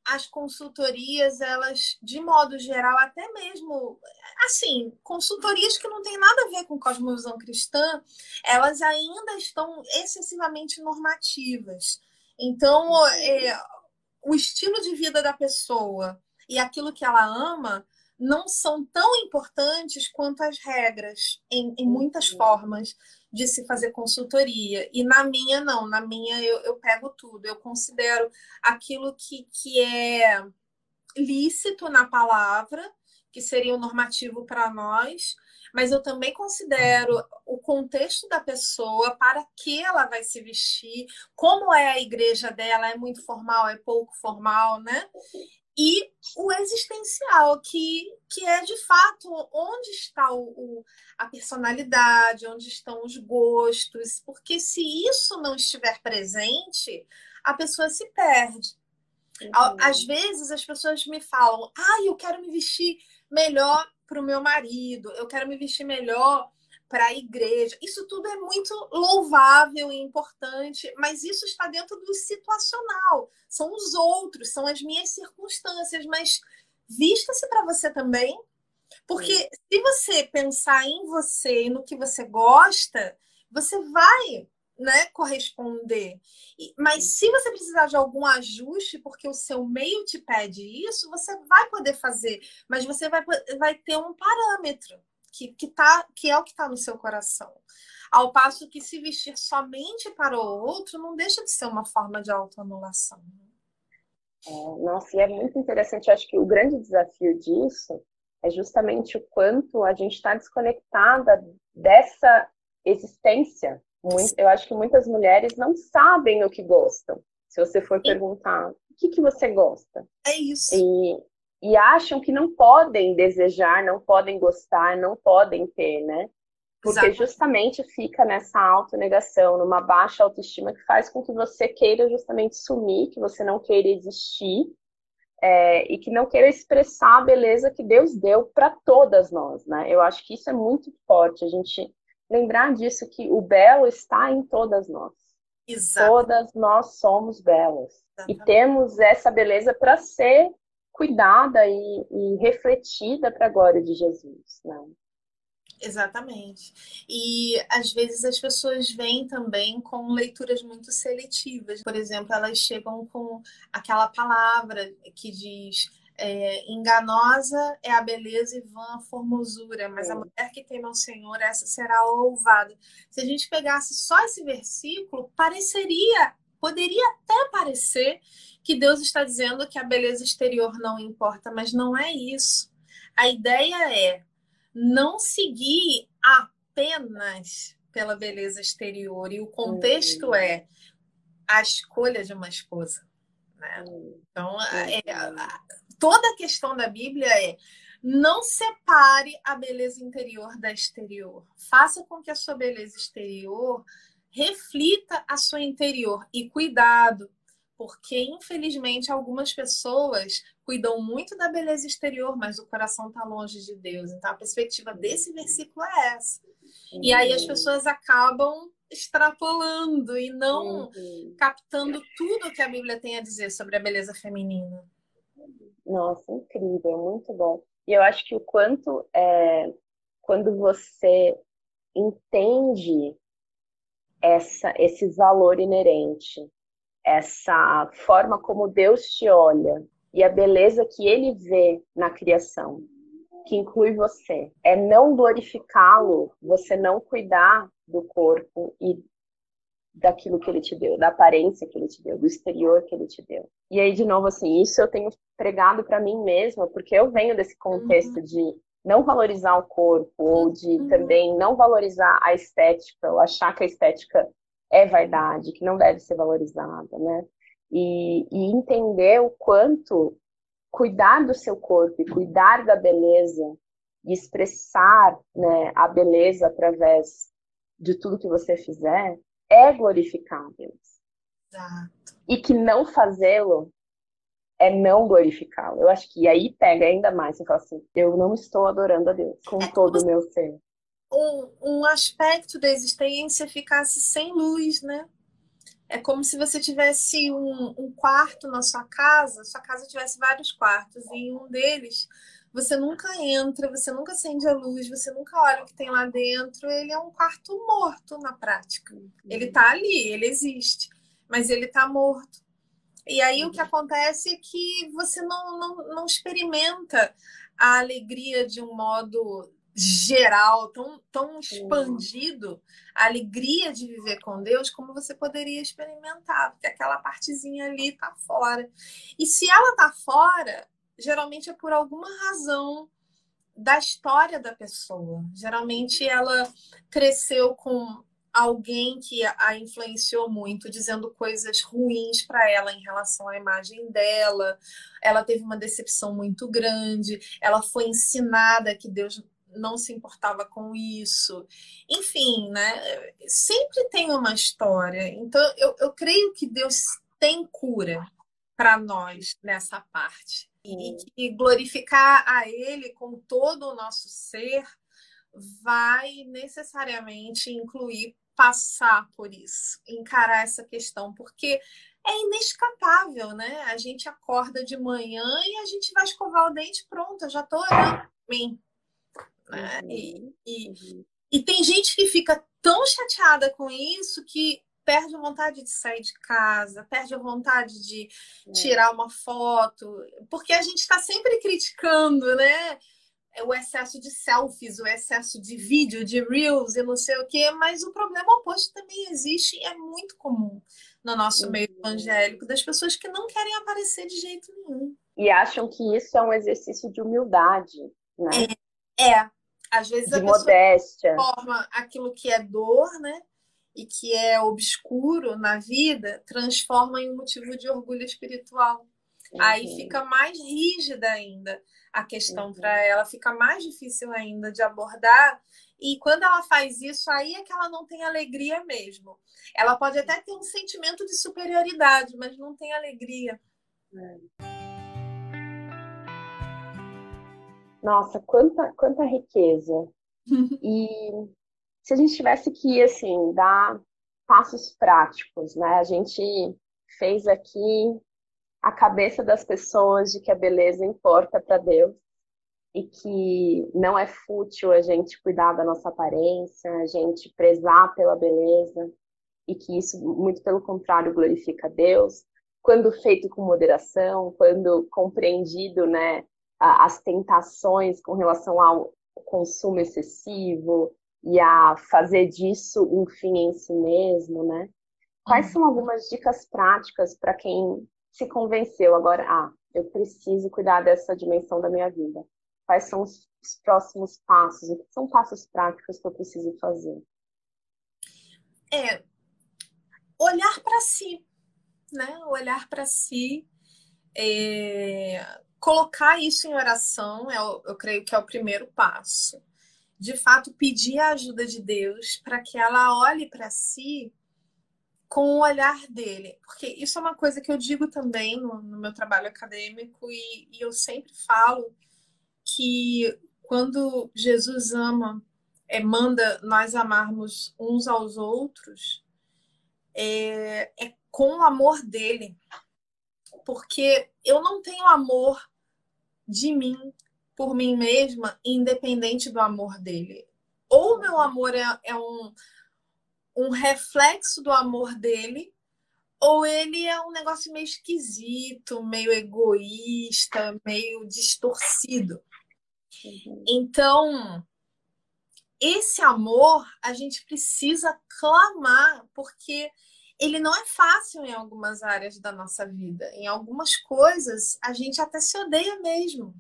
as consultorias, elas, de modo geral, até mesmo, assim, consultorias que não tem nada a ver com cosmovisão cristã, elas ainda estão excessivamente normativas. Então, é, o estilo de vida da pessoa, e aquilo que ela ama não são tão importantes quanto as regras, em, em muitas uhum. formas de se fazer consultoria. E na minha, não. Na minha, eu, eu pego tudo. Eu considero aquilo que, que é lícito na palavra, que seria o normativo para nós, mas eu também considero o contexto da pessoa, para que ela vai se vestir, como é a igreja dela, é muito formal, é pouco formal, né? E o existencial, que, que é de fato onde está o, o, a personalidade, onde estão os gostos, porque se isso não estiver presente, a pessoa se perde. Uhum. Às vezes as pessoas me falam, ah, eu quero me vestir melhor para o meu marido, eu quero me vestir melhor para a igreja. Isso tudo é muito louvável e importante, mas isso está dentro do situacional. São os outros, são as minhas circunstâncias, mas vista-se para você também, Porque se você pensar em você e no que você gosta, você vai né, corresponder. Mas se você precisar de algum ajuste, porque o seu meio te pede isso, você vai poder fazer, mas você vai, vai ter um parâmetro que, que, tá, que é o que está no seu coração. Ao passo que se vestir somente para o outro não deixa de ser uma forma de autoanulação. É, nossa, e é muito interessante. Eu acho que o grande desafio disso é justamente o quanto a gente está desconectada dessa existência muito, eu acho que muitas mulheres não sabem o que gostam. Se você for perguntar, o que, que você gosta? É isso. E, e acham que não podem desejar, não podem gostar, não podem ter, né? Porque Exato. justamente fica nessa autonegação, numa baixa autoestima que faz com que você queira justamente sumir, que você não queira existir é, e que não queira expressar a beleza que Deus deu para todas nós, né? Eu acho que isso é muito forte. A gente lembrar disso que o belo está em todas nós. Exato. Todas nós somos belas. Exatamente. E temos essa beleza para ser cuidada e, e refletida para a glória de Jesus. Né? Exatamente. E às vezes as pessoas vêm também com leituras muito seletivas. Por exemplo, elas chegam com aquela palavra que diz é, enganosa é a beleza e vã a formosura, mas é. a mulher que teme ao Senhor, essa será louvada. Se a gente pegasse só esse versículo, pareceria, poderia até parecer que Deus está dizendo que a beleza exterior não importa, mas não é isso. A ideia é não seguir apenas pela beleza exterior, e o contexto uhum. é a escolha de uma esposa. Né? Então, é, toda a questão da Bíblia é não separe a beleza interior da exterior. Faça com que a sua beleza exterior reflita a sua interior. E cuidado, porque infelizmente algumas pessoas cuidam muito da beleza exterior, mas o coração está longe de Deus. Então a perspectiva desse versículo é essa. E aí as pessoas acabam extrapolando e não uhum. captando tudo que a Bíblia tem a dizer sobre a beleza feminina. Nossa, incrível, muito bom. E eu acho que o quanto é, quando você entende essa, esse valor inerente, essa forma como Deus te olha e a beleza que Ele vê na criação, que inclui você, é não glorificá-lo, você não cuidar do corpo e daquilo que ele te deu, da aparência que ele te deu, do exterior que ele te deu. E aí, de novo, assim, isso eu tenho pregado para mim mesma, porque eu venho desse contexto uhum. de não valorizar o corpo, ou de uhum. também não valorizar a estética, ou achar que a estética é vaidade, que não deve ser valorizada, né? E, e entender o quanto cuidar do seu corpo e cuidar da beleza e expressar né, a beleza através de tudo que você fizer é Deus. Exato. E que não fazê-lo é não glorificá-lo. Eu acho que aí pega ainda mais. Você fala assim: eu não estou adorando a Deus com é todo o meu ser. Um, um aspecto da existência ficasse sem luz, né? É como se você tivesse um, um quarto na sua casa, sua casa tivesse vários quartos, e em um deles você nunca entra, você nunca acende a luz, você nunca olha o que tem lá dentro. Ele é um quarto morto na prática. Ele está ali, ele existe, mas ele está morto. E aí o que acontece é que você não, não, não experimenta a alegria de um modo geral, tão, tão expandido, a alegria de viver com Deus, como você poderia experimentar, porque aquela partezinha ali está fora. E se ela está fora, geralmente é por alguma razão da história da pessoa. Geralmente ela cresceu com alguém que a influenciou muito, dizendo coisas ruins para ela em relação à imagem dela. Ela teve uma decepção muito grande. Ela foi ensinada que Deus não se importava com isso. Enfim, né? Sempre tem uma história. Então, eu, eu creio que Deus tem cura para nós nessa parte e que glorificar a Ele com todo o nosso ser vai necessariamente incluir passar por isso, encarar essa questão, porque é inescapável, né? A gente acorda de manhã e a gente vai escovar o dente, pronto, eu já estou por mim. Né? Uhum. E, e, e tem gente que fica tão chateada com isso que perde a vontade de sair de casa, perde a vontade de é. tirar uma foto, porque a gente está sempre criticando, né? O excesso de selfies, o excesso de vídeo, de reels e não sei o quê, mas o problema oposto também existe e é muito comum no nosso uhum. meio evangélico, das pessoas que não querem aparecer de jeito nenhum. E acham que isso é um exercício de humildade, né? É, é. às vezes de a modéstia. pessoa forma aquilo que é dor, né? e que é obscuro na vida, transforma em um motivo de orgulho espiritual. Uhum. Aí fica mais rígida ainda a questão uhum. para ela, fica mais difícil ainda de abordar. E quando ela faz isso, aí é que ela não tem alegria mesmo. Ela pode até ter um sentimento de superioridade, mas não tem alegria. É. Nossa, quanta, quanta riqueza. e se a gente tivesse que, assim, dar passos práticos, né? A gente fez aqui a cabeça das pessoas de que a beleza importa para Deus e que não é fútil a gente cuidar da nossa aparência, a gente prezar pela beleza e que isso, muito pelo contrário, glorifica Deus. Quando feito com moderação, quando compreendido, né, as tentações com relação ao consumo excessivo, e a fazer disso um fim em si mesmo, né? Quais uhum. são algumas dicas práticas para quem se convenceu agora, ah, eu preciso cuidar dessa dimensão da minha vida? Quais são os, os próximos passos? O que são passos práticos que eu preciso fazer? É olhar para si, né? Olhar para si, é... colocar isso em oração, é, eu creio que é o primeiro passo de fato pedir a ajuda de Deus para que ela olhe para si com o olhar dele. Porque isso é uma coisa que eu digo também no, no meu trabalho acadêmico e, e, eu sempre falo que quando Jesus ama, é, manda nós amarmos uns aos outros, é, é com o amor dele. Porque eu não tenho amor de mim, por mim mesma, independente do amor dele. Ou meu amor é, é um, um reflexo do amor dele, ou ele é um negócio meio esquisito, meio egoísta, meio distorcido. Uhum. Então, esse amor a gente precisa clamar, porque ele não é fácil em algumas áreas da nossa vida. Em algumas coisas, a gente até se odeia mesmo.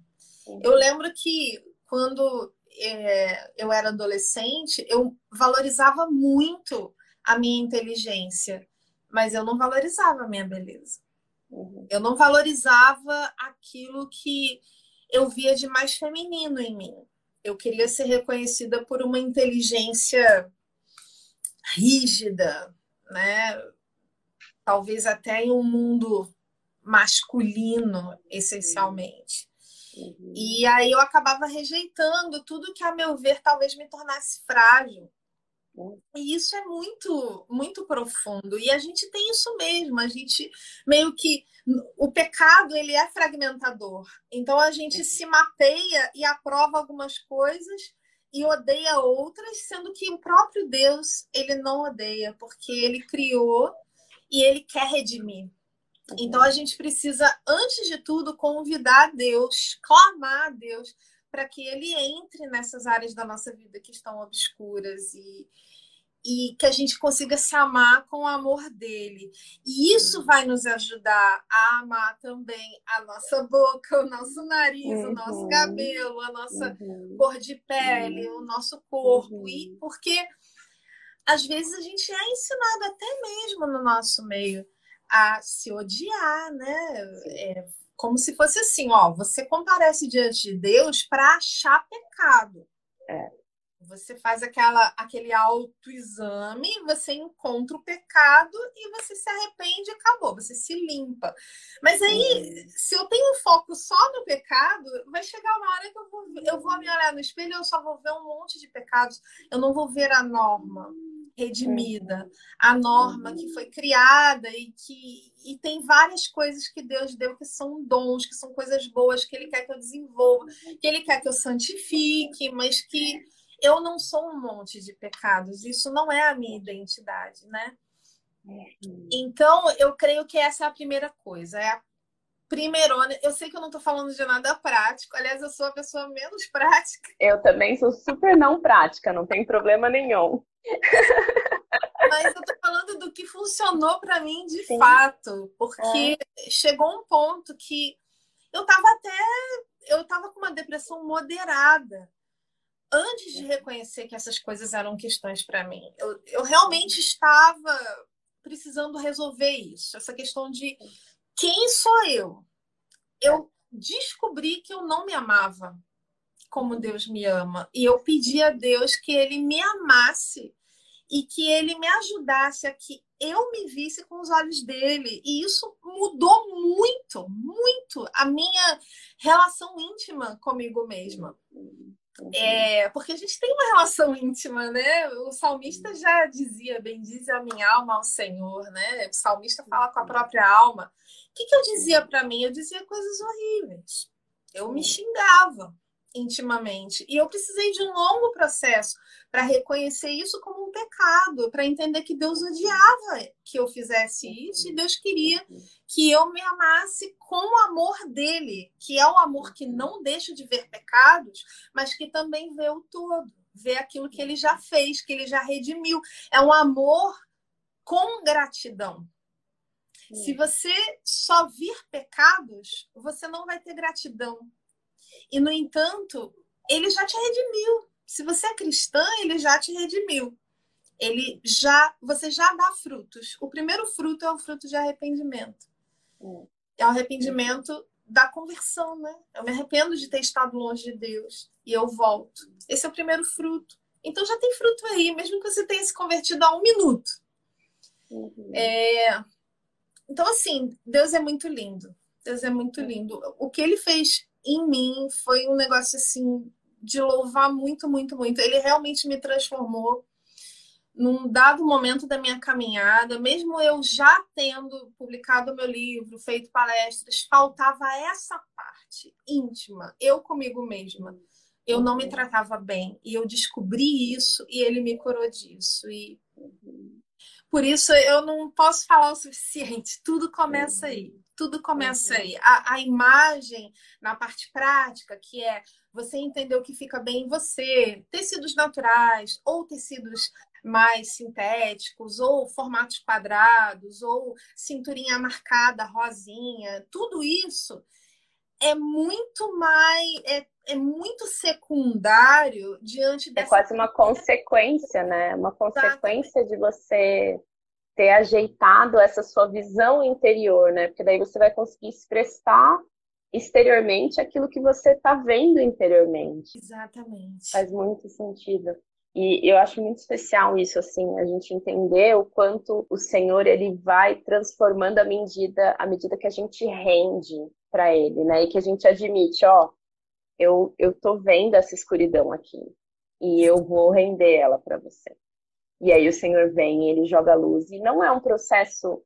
Eu lembro que quando é, eu era adolescente, eu valorizava muito a minha inteligência, mas eu não valorizava a minha beleza. Uhum. Eu não valorizava aquilo que eu via de mais feminino em mim. Eu queria ser reconhecida por uma inteligência rígida, né? Talvez até em um mundo masculino, essencialmente. Uhum. E aí eu acabava rejeitando tudo que, a meu ver, talvez me tornasse frágil. Uhum. E isso é muito, muito profundo. E a gente tem isso mesmo. A gente meio que o pecado ele é fragmentador. Então a gente se mapeia e aprova algumas coisas e odeia outras, sendo que o próprio Deus ele não odeia, porque ele criou e ele quer redimir. Então a gente precisa, antes de tudo, convidar Deus, clamar a Deus para que Ele entre nessas áreas da nossa vida que estão obscuras e, e que a gente consiga se amar com o amor dele. E isso vai nos ajudar a amar também a nossa boca, o nosso nariz, uhum. o nosso uhum. cabelo, a nossa uhum. cor de pele, uhum. o nosso corpo. E uhum. porque às vezes a gente é ensinado até mesmo no nosso meio a se odiar, né? É, como se fosse assim, ó, você comparece diante de Deus para achar pecado. É. Você faz aquela, aquele autoexame, você encontra o pecado e você se arrepende e acabou, você se limpa. Mas aí, se eu tenho foco só no pecado, vai chegar uma hora que eu vou, eu vou me olhar no espelho e eu só vou ver um monte de pecados, eu não vou ver a norma. Redimida, a norma que foi criada e que e tem várias coisas que Deus deu que são dons, que são coisas boas que Ele quer que eu desenvolva, que Ele quer que eu santifique, mas que eu não sou um monte de pecados. Isso não é a minha identidade, né? Então, eu creio que essa é a primeira coisa, é a primeirona. Eu sei que eu não estou falando de nada prático, aliás, eu sou a pessoa menos prática. Eu também sou super não prática, não tem problema nenhum. Mas eu tô falando do que funcionou para mim de Sim. fato, porque é. chegou um ponto que eu tava até eu tava com uma depressão moderada antes de reconhecer que essas coisas eram questões para mim. Eu, eu realmente estava precisando resolver isso, essa questão de quem sou eu? Eu descobri que eu não me amava como Deus me ama. E eu pedi a Deus que ele me amasse e que ele me ajudasse a que eu me visse com os olhos dele. E isso mudou muito, muito a minha relação íntima comigo mesma. É, porque a gente tem uma relação íntima, né? O salmista já dizia, bendize a minha alma ao Senhor, né? O salmista fala com a própria alma. O que, que eu dizia para mim? Eu dizia coisas horríveis. Eu me xingava intimamente. E eu precisei de um longo processo para reconhecer isso como um pecado, para entender que Deus odiava que eu fizesse isso e Deus queria que eu me amasse com o amor dele, que é o amor que não deixa de ver pecados, mas que também vê o todo, vê aquilo que ele já fez, que ele já redimiu. É um amor com gratidão. Se você só vir pecados, você não vai ter gratidão e, no entanto, ele já te redimiu. Se você é cristã, ele já te redimiu. Ele já, você já dá frutos. O primeiro fruto é o fruto de arrependimento. É o arrependimento da conversão, né? Eu me arrependo de ter estado longe de Deus e eu volto. Esse é o primeiro fruto. Então já tem fruto aí, mesmo que você tenha se convertido há um minuto. Uhum. É... Então, assim, Deus é muito lindo. Deus é muito lindo. O que ele fez em mim foi um negócio assim de louvar muito, muito, muito. Ele realmente me transformou num dado momento da minha caminhada, mesmo eu já tendo publicado meu livro, feito palestras, faltava essa parte íntima, eu comigo mesma. Eu não me tratava bem e eu descobri isso e ele me curou disso. E por isso eu não posso falar o suficiente. Tudo começa aí. Tudo começa uhum. aí. A, a, imagem na parte prática, que é você entender o que fica bem em você, tecidos naturais ou tecidos mais sintéticos, ou formatos quadrados, ou cinturinha marcada, rosinha, tudo isso é muito mais é, é muito secundário diante é dessa. É quase uma consequência, né? Uma consequência de você ter ajeitado essa sua visão interior, né? Porque daí você vai conseguir expressar exteriormente aquilo que você está vendo interiormente. Exatamente. Faz muito sentido. E eu acho muito especial isso, assim, a gente entender o quanto o Senhor ele vai transformando a medida, à medida que a gente rende para Ele, né? E que a gente admite, ó, eu eu tô vendo essa escuridão aqui e eu vou render ela para você. E aí o Senhor vem, ele joga a luz. E não é um processo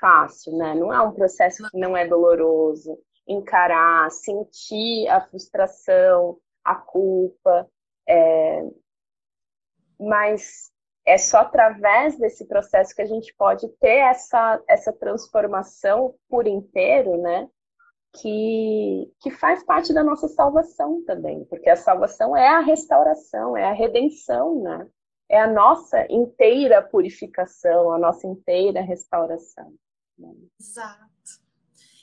fácil, né? Não é um processo que não é doloroso. Encarar, sentir a frustração, a culpa. É... Mas é só através desse processo que a gente pode ter essa, essa transformação por inteiro, né? Que, que faz parte da nossa salvação também, porque a salvação é a restauração, é a redenção, né? É a nossa inteira purificação, a nossa inteira restauração. Né? Exato.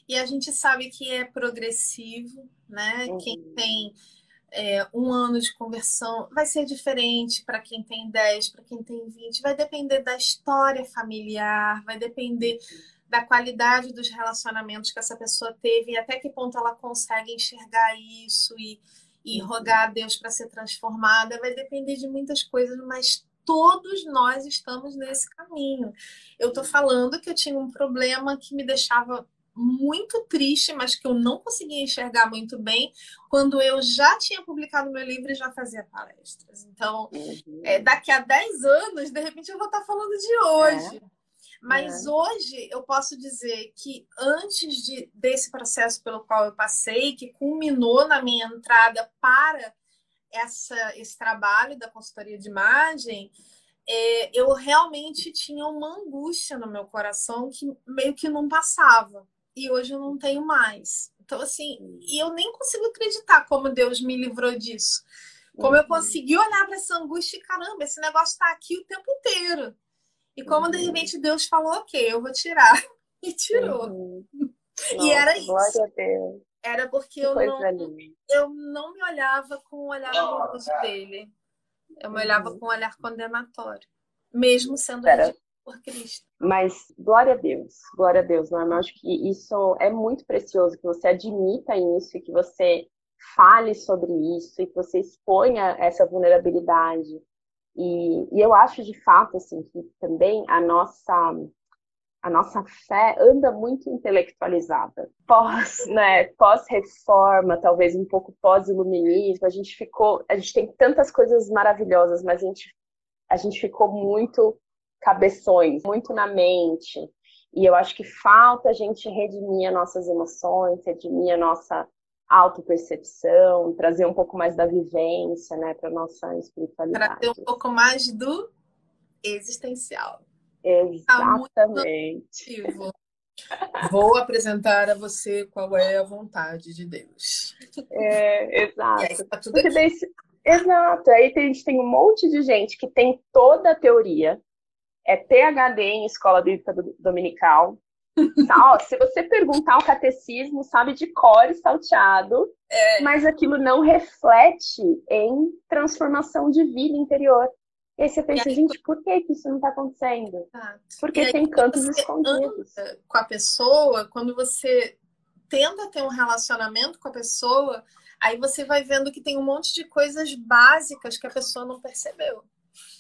E a gente sabe que é progressivo, né? Uhum. Quem tem é, um ano de conversão vai ser diferente para quem tem 10, para quem tem 20, vai depender da história familiar, vai depender da qualidade dos relacionamentos que essa pessoa teve e até que ponto ela consegue enxergar isso e e rogar a Deus para ser transformada vai depender de muitas coisas, mas todos nós estamos nesse caminho. Eu estou falando que eu tinha um problema que me deixava muito triste, mas que eu não conseguia enxergar muito bem, quando eu já tinha publicado meu livro e já fazia palestras. Então, uhum. é, daqui a 10 anos, de repente, eu vou estar falando de hoje. É. Mas é. hoje eu posso dizer que antes de, desse processo pelo qual eu passei, que culminou na minha entrada para essa, esse trabalho da consultoria de imagem, é, eu realmente tinha uma angústia no meu coração que meio que não passava. E hoje eu não tenho mais. Então, assim, e eu nem consigo acreditar como Deus me livrou disso. Como eu uhum. consegui olhar para essa angústia e caramba, esse negócio está aqui o tempo inteiro. E como de uhum. repente Deus falou, ok, eu vou tirar. E tirou. Uhum. Nossa, e era isso. Glória a Deus. Era porque eu não, eu não me olhava com o olhar amoroso dele. Eu me olhava uhum. com um olhar condenatório, mesmo sendo por Cristo. Mas glória a Deus, glória a Deus, não é? Eu acho que isso é muito precioso, que você admita isso e que você fale sobre isso e que você exponha essa vulnerabilidade. E, e eu acho de fato assim que também a nossa a nossa fé anda muito intelectualizada. Pós, né, pós-reforma, talvez um pouco pós-iluminismo, a gente ficou, a gente tem tantas coisas maravilhosas, mas a gente, a gente ficou muito cabeções, muito na mente. E eu acho que falta a gente redimir as nossas emoções, redimir a nossa autopercepção, trazer um pouco mais da vivência, né, para nossa espiritualidade. Trazer um pouco mais do existencial. Exatamente. Tá Vou apresentar a você qual é a vontade de Deus. É, exato. Aí, tá daí, exato. Aí a gente tem um monte de gente que tem toda a teoria, é PHD em escola bíblica dominical. Tá, se você perguntar o catecismo, sabe de cor salteado, é. mas aquilo não reflete em transformação de vida interior. E aí você pensa, aí, gente, por que, que isso não está acontecendo? Porque aí, tem cantos escondidos. Com a pessoa, quando você tenta ter um relacionamento com a pessoa, aí você vai vendo que tem um monte de coisas básicas que a pessoa não percebeu.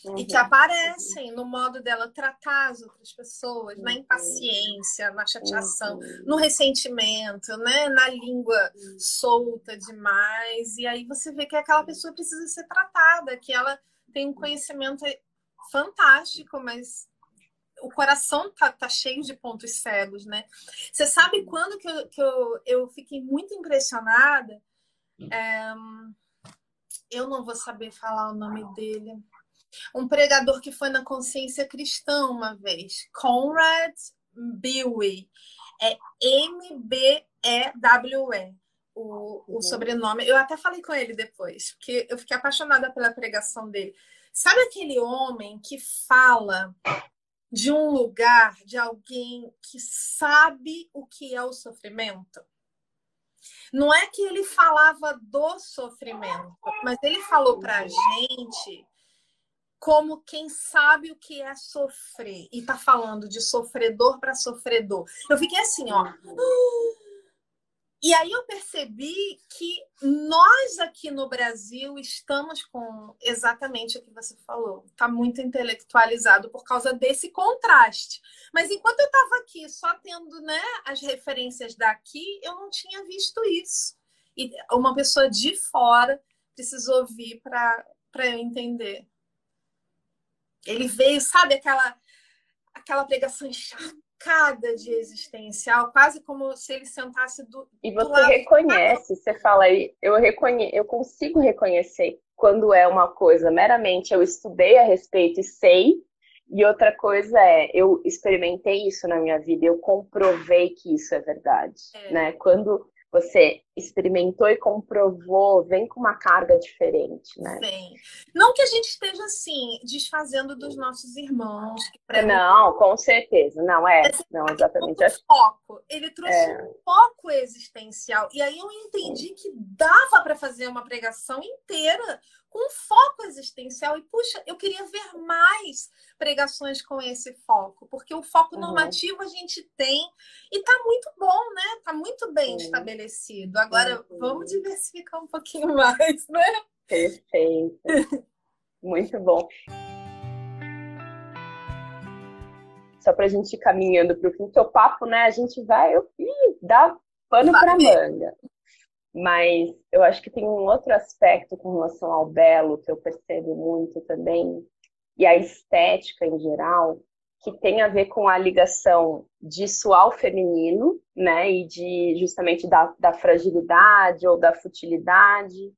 Uhum. E que aparecem no modo dela tratar as outras pessoas, uhum. na impaciência, na chateação, uhum. no ressentimento, né? na língua uhum. solta demais. E aí você vê que aquela pessoa precisa ser tratada, que ela tem um conhecimento fantástico, mas o coração tá, tá cheio de pontos cegos, né? Você sabe quando que eu, que eu, eu fiquei muito impressionada? É, eu não vou saber falar o nome dele. Um pregador que foi na consciência cristã uma vez, Conrad Biwi. É M-B-E-W-E o, o sobrenome. Eu até falei com ele depois, porque eu fiquei apaixonada pela pregação dele. Sabe aquele homem que fala de um lugar, de alguém que sabe o que é o sofrimento? Não é que ele falava do sofrimento, mas ele falou para a gente como quem sabe o que é sofrer e tá falando de sofredor para sofredor. Eu fiquei assim, ó. E aí eu percebi que nós aqui no Brasil estamos com exatamente o que você falou. Está muito intelectualizado por causa desse contraste. Mas enquanto eu estava aqui só tendo né, as referências daqui, eu não tinha visto isso. E uma pessoa de fora precisou vir para eu entender. Ele veio, sabe, aquela, aquela pregação chata cada de existencial, quase como se ele sentasse do. E você do reconhece, você fala aí, eu reconhe, eu consigo reconhecer quando é uma coisa meramente eu estudei a respeito e sei, e outra coisa é eu experimentei isso na minha vida, eu comprovei que isso é verdade, é. né? Quando você experimentou e comprovou, vem com uma carga diferente, né? Sim. Não que a gente esteja assim, desfazendo dos nossos irmãos. Não, com certeza. Não, é. não, exatamente. Um foco. Ele trouxe é. um foco existencial. E aí eu entendi que dava para fazer uma pregação inteira com foco existencial. E, puxa, eu queria ver mais pregações com esse foco, porque o foco uhum. normativo a gente tem e tá muito bom, né? Tá muito bem uhum. estabelecido. Agora, uhum. vamos diversificar um pouquinho mais, né? Perfeito. muito bom. só para a gente ir caminhando para o fim, que o papo, né, a gente vai, eu, dá pano para manga. Mas eu acho que tem um outro aspecto com relação ao belo que eu percebo muito também, e a estética em geral, que tem a ver com a ligação disso ao feminino, né, e de justamente da, da fragilidade ou da futilidade,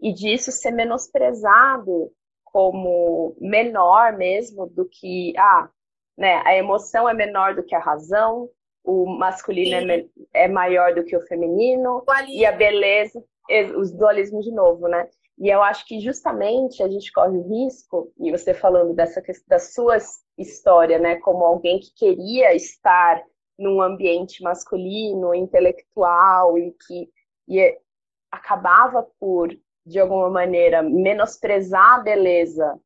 e disso ser menosprezado como menor mesmo do que ah, né, a emoção é menor do que a razão, o masculino é, é, maior do que o feminino e a beleza, os dualismos de novo, né? E eu acho que justamente a gente corre o risco, e você falando dessa questão da sua história, né, como alguém que queria estar num ambiente masculino, intelectual e que e acabava por de alguma maneira menosprezar a beleza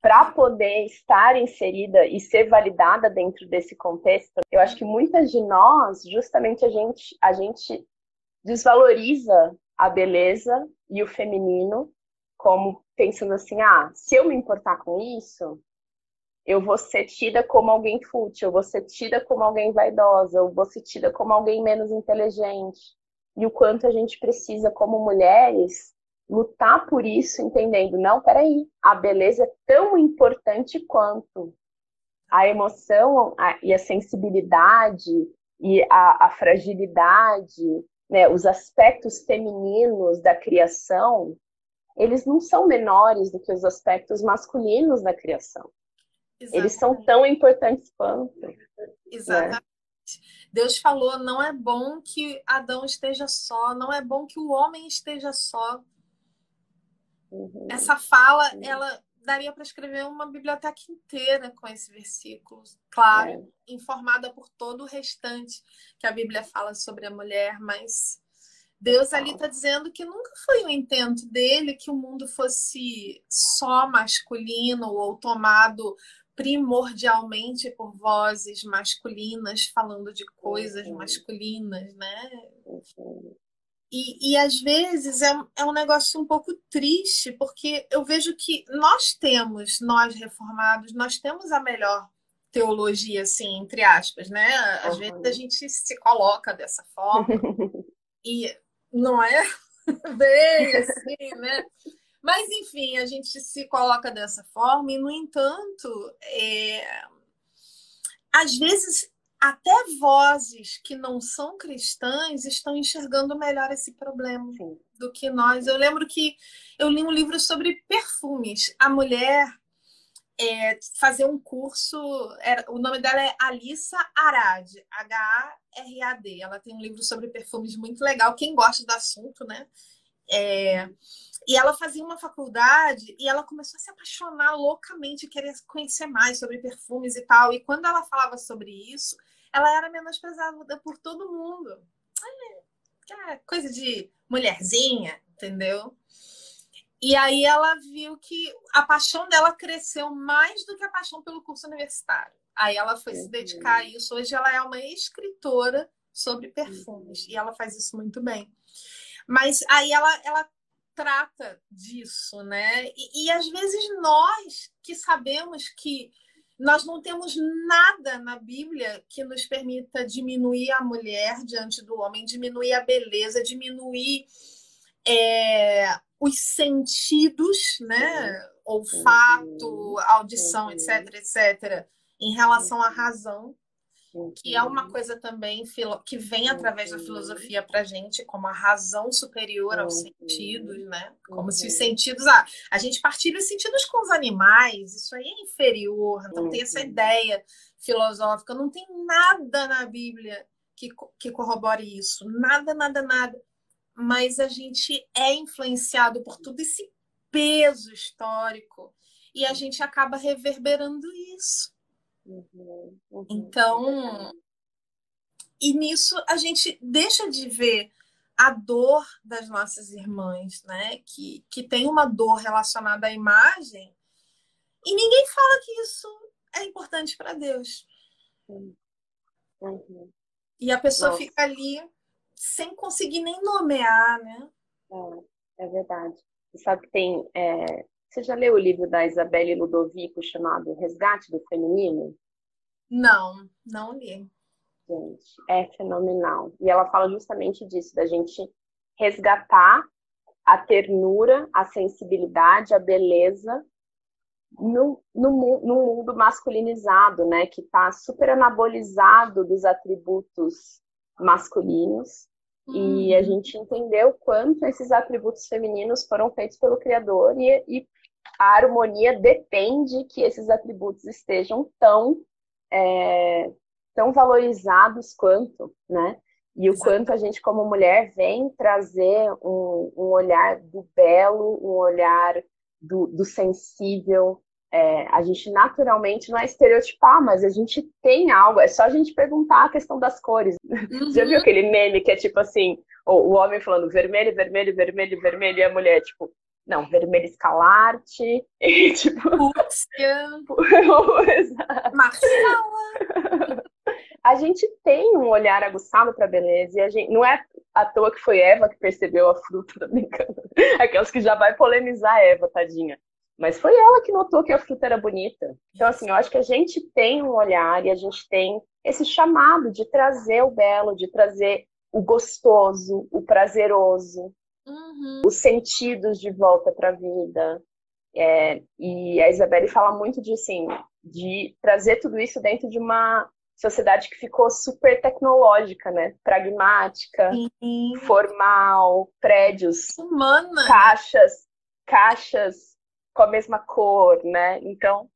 para poder estar inserida e ser validada dentro desse contexto, eu acho que muitas de nós, justamente a gente, a gente desvaloriza a beleza e o feminino como pensando assim, ah, se eu me importar com isso, eu vou ser tida como alguém fútil, eu vou ser tida como alguém vaidosa, eu vou ser tida como alguém menos inteligente. E o quanto a gente precisa, como mulheres, lutar por isso, entendendo, não, peraí, a beleza é tão importante quanto a emoção a, e a sensibilidade e a, a fragilidade né, os aspectos femininos da criação, eles não são menores do que os aspectos masculinos da criação. Exatamente. Eles são tão importantes quanto. Né? Exatamente. Né? Deus falou: não é bom que Adão esteja só, não é bom que o homem esteja só. Uhum. Essa fala, ela daria para escrever uma biblioteca inteira com esse versículo, claro, é. informada por todo o restante que a Bíblia fala sobre a mulher, mas Deus ali está dizendo que nunca foi o intento dele que o mundo fosse só masculino ou tomado primordialmente por vozes masculinas falando de coisas uhum. masculinas, né? Uhum. E, e às vezes é, é um negócio um pouco triste, porque eu vejo que nós temos, nós reformados, nós temos a melhor teologia, assim, entre aspas, né? Às uhum. vezes a gente se coloca dessa forma e não é bem assim, né? Mas, enfim, a gente se coloca dessa forma e, no entanto, é... às vezes até vozes que não são cristãs estão enxergando melhor esse problema Sim. do que nós. Eu lembro que eu li um livro sobre perfumes. A mulher é, fazer um curso, era, o nome dela é Alissa Arad, H-A-R-A-D. Ela tem um livro sobre perfumes muito legal. Quem gosta do assunto, né? É, e ela fazia uma faculdade e ela começou a se apaixonar loucamente, querer conhecer mais sobre perfumes e tal. E quando ela falava sobre isso, ela era menosprezada por todo mundo. É, coisa de mulherzinha, entendeu? E aí ela viu que a paixão dela cresceu mais do que a paixão pelo curso universitário. Aí ela foi uhum. se dedicar a isso. Hoje ela é uma escritora sobre perfumes uhum. e ela faz isso muito bem. Mas aí ela, ela trata disso, né? E, e às vezes nós que sabemos que nós não temos nada na Bíblia que nos permita diminuir a mulher diante do homem, diminuir a beleza, diminuir é, os sentidos, né? Olfato, audição, etc, etc, em relação à razão que é uma coisa também que vem através da filosofia para a gente como a razão superior aos sentidos, né? Como se os sentidos. Ah, a gente partilha os sentidos com os animais, isso aí é inferior, então tem essa ideia filosófica. Não tem nada na Bíblia que, que corrobore isso, nada, nada, nada. Mas a gente é influenciado por todo esse peso histórico e a gente acaba reverberando isso. Uhum, uhum, então, e nisso a gente deixa de ver a dor das nossas irmãs, né? Que, que tem uma dor relacionada à imagem, e ninguém fala que isso é importante para Deus. Uhum. E a pessoa Nossa. fica ali sem conseguir nem nomear, né? É, é verdade. Você sabe que tem é, você já leu o livro da Isabelle Ludovico chamado Resgate do Feminino? Não, não li. Gente, é fenomenal. E ela fala justamente disso, da gente resgatar a ternura, a sensibilidade, a beleza no, no, no mundo masculinizado, né? Que está super anabolizado dos atributos masculinos. Uhum. E a uhum. gente entendeu quanto esses atributos femininos foram feitos pelo Criador e, e a harmonia depende que esses atributos estejam tão, é, tão valorizados quanto, né? E o quanto a gente, como mulher, vem trazer um, um olhar do belo, um olhar do, do sensível. É, a gente naturalmente não é estereotipar, mas a gente tem algo. É só a gente perguntar a questão das cores. Uhum. Já viu aquele meme que é tipo assim: o, o homem falando vermelho, vermelho, vermelho, vermelho, e a mulher, tipo, não, vermelho escalarte, e tipo. Rússia. Marcela. a gente tem um olhar aguçado para a beleza e a gente não é à toa que foi Eva que percebeu a fruta, da brincando. Aquelas que já vai polemizar a Eva, tadinha. Mas foi ela que notou que a fruta era bonita. Então, assim, eu acho que a gente tem um olhar e a gente tem esse chamado de trazer o belo, de trazer o gostoso, o prazeroso, uhum. os sentidos de volta para a vida. É, e a Isabelle fala muito de, assim, de trazer tudo isso dentro de uma sociedade que ficou super tecnológica, né? Pragmática, Sim. formal, prédios, humana, caixas, caixas com a mesma cor, né? Então,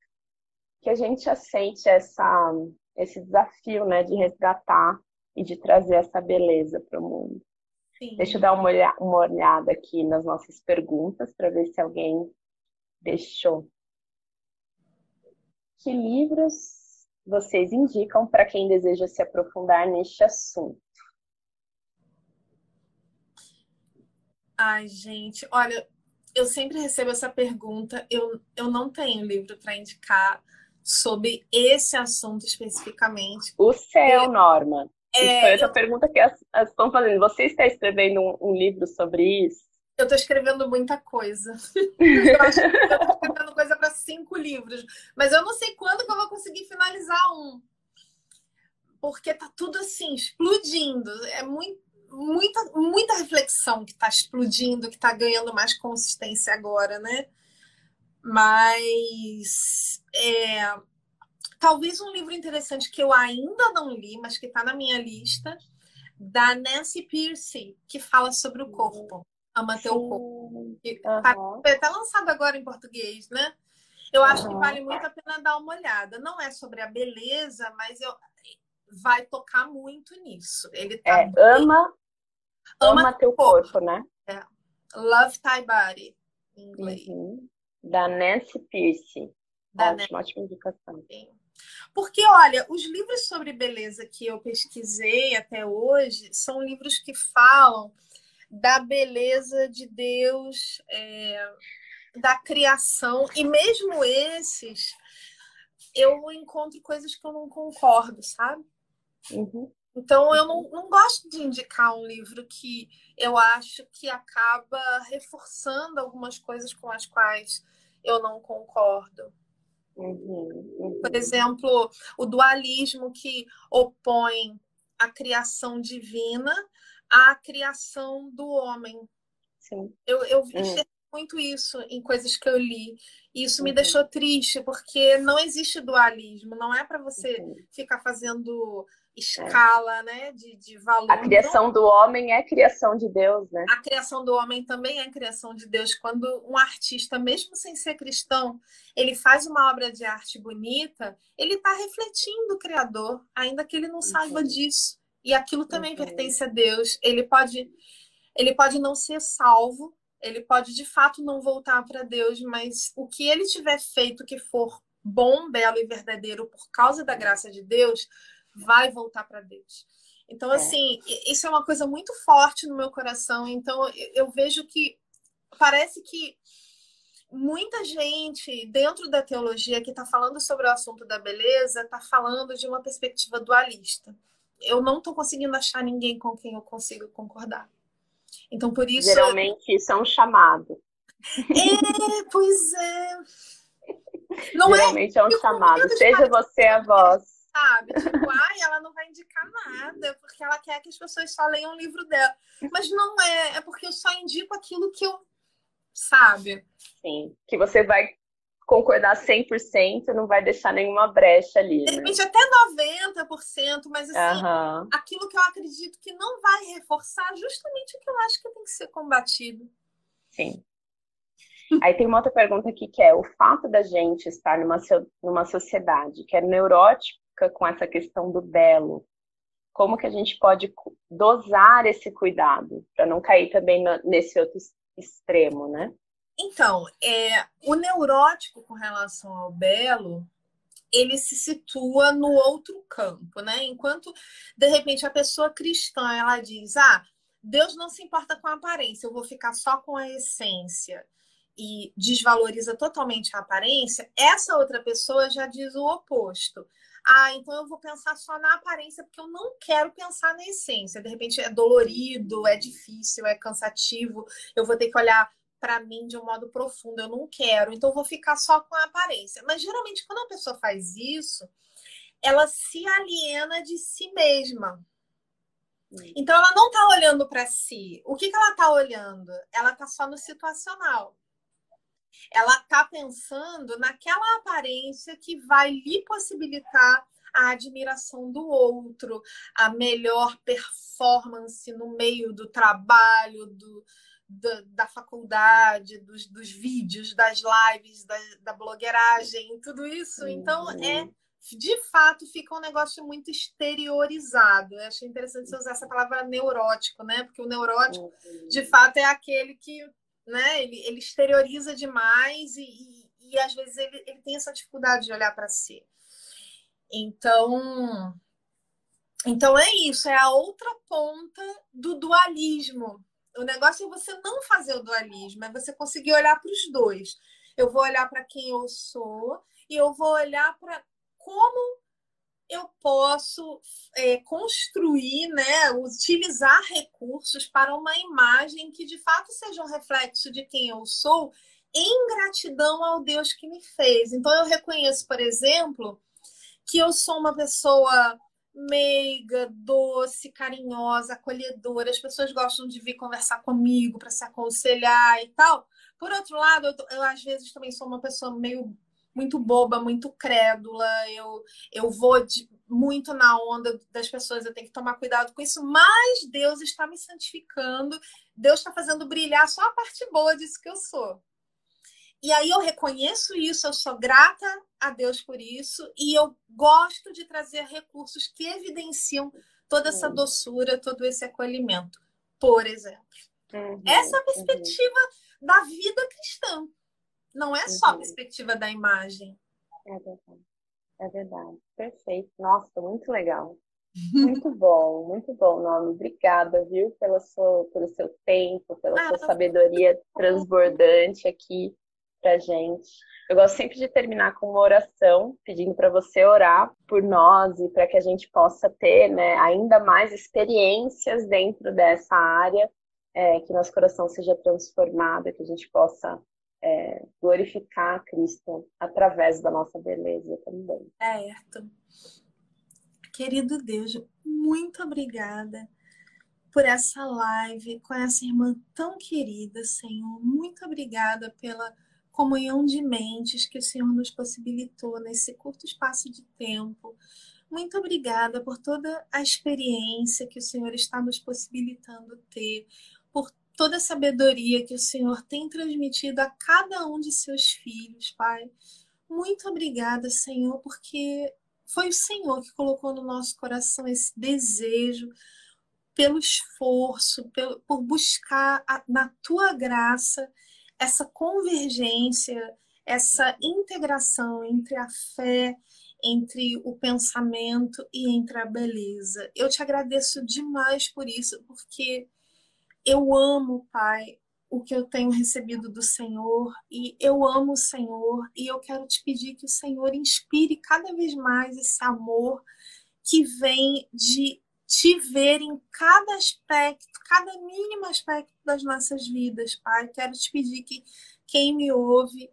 que a gente aceite essa esse desafio, né, de resgatar e de trazer essa beleza para o mundo. Sim. Deixa eu dar uma, olha uma olhada aqui nas nossas perguntas para ver se alguém deixou. Que livros vocês indicam para quem deseja se aprofundar neste assunto? Ai, gente, olha, eu sempre recebo essa pergunta. Eu, eu não tenho livro para indicar sobre esse assunto especificamente. O céu, Norma. É, foi essa eu... pergunta que as, as estão fazendo. Você está escrevendo um, um livro sobre isso? Eu estou escrevendo muita coisa. eu acho que eu estou escrevendo coisa para cinco livros. Mas eu não sei quando que eu vou conseguir finalizar um. Porque tá tudo assim, explodindo. É muito, muita, muita reflexão que está explodindo, que está ganhando mais consistência agora, né? Mas é, talvez um livro interessante que eu ainda não li, mas que está na minha lista, da Nancy Pierce, que fala sobre o corpo. Ama Teu Corpo. Uhum. Foi até lançado agora em português, né? Eu acho uhum. que vale muito a pena dar uma olhada. Não é sobre a beleza, mas eu vai tocar muito nisso. Ele tá é, bem... ama, ama, ama teu corpo, corpo né? É. Love Thy Body, em inglês. Uhum. Da Nancy Pierce. Da ótima, Nancy. ótima indicação. Sim. Porque, olha, os livros sobre beleza que eu pesquisei até hoje são livros que falam da beleza de Deus, é, da criação, e mesmo esses, eu encontro coisas que eu não concordo, sabe? Uhum. Então, eu não, não gosto de indicar um livro que eu acho que acaba reforçando algumas coisas com as quais eu não concordo. Uhum, uhum. Por exemplo, o dualismo que opõe a criação divina a criação do homem. Sim. Eu, eu vi uhum. muito isso em coisas que eu li. E isso uhum. me deixou triste, porque não existe dualismo. Não é para você uhum. ficar fazendo escala, é. né, de, de valor. A criação do homem é criação de Deus, né? A criação do homem também é criação de Deus. Quando um artista, mesmo sem ser cristão, ele faz uma obra de arte bonita, ele está refletindo o Criador, ainda que ele não saiba disso. E aquilo também uhum. pertence a Deus. Ele pode, ele pode não ser salvo, ele pode de fato não voltar para Deus, mas o que ele tiver feito que for bom, belo e verdadeiro por causa da graça de Deus, vai voltar para Deus. Então, é. assim, isso é uma coisa muito forte no meu coração. Então, eu vejo que parece que muita gente dentro da teologia que está falando sobre o assunto da beleza está falando de uma perspectiva dualista eu não estou conseguindo achar ninguém com quem eu consigo concordar. Então, por isso. Geralmente, isso é um chamado. É, pois é. Não Geralmente é, é um chamado. Seja você a voz. Sabe? Tipo, ai, ela não vai indicar nada, porque ela quer que as pessoas só leiam o livro dela. Mas não é, é porque eu só indico aquilo que eu, sabe? Sim, que você vai concordar 100%, não vai deixar nenhuma brecha ali. De né? repente até 90%, mas assim, Aham. aquilo que eu acredito que não vai reforçar justamente o que eu acho que tem que ser combatido. Sim. Aí tem uma outra pergunta aqui que é o fato da gente estar numa, numa sociedade que é neurótica com essa questão do belo, como que a gente pode dosar esse cuidado para não cair também nesse outro extremo, né? Então, é, o neurótico com relação ao belo, ele se situa no outro campo, né? Enquanto, de repente, a pessoa cristã, ela diz, ah, Deus não se importa com a aparência, eu vou ficar só com a essência e desvaloriza totalmente a aparência, essa outra pessoa já diz o oposto. Ah, então eu vou pensar só na aparência porque eu não quero pensar na essência. De repente é dolorido, é difícil, é cansativo, eu vou ter que olhar para mim de um modo profundo, eu não quero, então eu vou ficar só com a aparência. Mas geralmente quando a pessoa faz isso, ela se aliena de si mesma. Então ela não está olhando para si. O que, que ela está olhando? Ela está só no situacional. Ela está pensando naquela aparência que vai lhe possibilitar a admiração do outro, a melhor performance no meio do trabalho, do, da, da faculdade, dos, dos vídeos, das lives, da, da blogueiragem, tudo isso. Então, é de fato fica um negócio muito exteriorizado. Eu achei interessante você usar essa palavra neurótico, né? Porque o neurótico, de fato, é aquele que né, ele, ele exterioriza demais e, e, e às vezes ele, ele tem essa dificuldade de olhar para si. Então, então é isso, é a outra ponta do dualismo. O negócio é você não fazer o dualismo, é você conseguir olhar para os dois. Eu vou olhar para quem eu sou e eu vou olhar para como posso é, construir, né, utilizar recursos para uma imagem que de fato seja um reflexo de quem eu sou, em gratidão ao Deus que me fez. Então eu reconheço, por exemplo, que eu sou uma pessoa meiga, doce, carinhosa, acolhedora. As pessoas gostam de vir conversar comigo para se aconselhar e tal. Por outro lado, eu, eu às vezes também sou uma pessoa meio muito boba, muito crédula, eu, eu vou de, muito na onda das pessoas, eu tenho que tomar cuidado com isso, mas Deus está me santificando, Deus está fazendo brilhar só a parte boa disso que eu sou. E aí eu reconheço isso, eu sou grata a Deus por isso, e eu gosto de trazer recursos que evidenciam toda essa doçura, todo esse acolhimento, por exemplo. Uhum, essa é a perspectiva uhum. da vida cristã. Não é só a perspectiva da imagem. É verdade. É verdade. Perfeito. Nossa, muito legal. Muito bom, muito bom, Nome. Obrigada, viu, pela sua, pelo seu tempo, pela ah, sua sabedoria transbordante aqui pra gente. Eu gosto sempre de terminar com uma oração, pedindo para você orar por nós e para que a gente possa ter né, ainda mais experiências dentro dessa área, é, que nosso coração seja transformado, que a gente possa é, glorificar Cristo através da nossa beleza também. Certo. Querido Deus, muito obrigada por essa live com essa irmã tão querida, Senhor. Muito obrigada pela comunhão de mentes que o Senhor nos possibilitou nesse curto espaço de tempo. Muito obrigada por toda a experiência que o Senhor está nos possibilitando ter, toda a sabedoria que o Senhor tem transmitido a cada um de seus filhos, Pai. Muito obrigada, Senhor, porque foi o Senhor que colocou no nosso coração esse desejo pelo esforço, pelo, por buscar a, na tua graça essa convergência, essa integração entre a fé, entre o pensamento e entre a beleza. Eu te agradeço demais por isso, porque eu amo, Pai, o que eu tenho recebido do Senhor e eu amo o Senhor e eu quero te pedir que o Senhor inspire cada vez mais esse amor que vem de te ver em cada aspecto, cada mínimo aspecto das nossas vidas, Pai. Quero te pedir que quem me ouve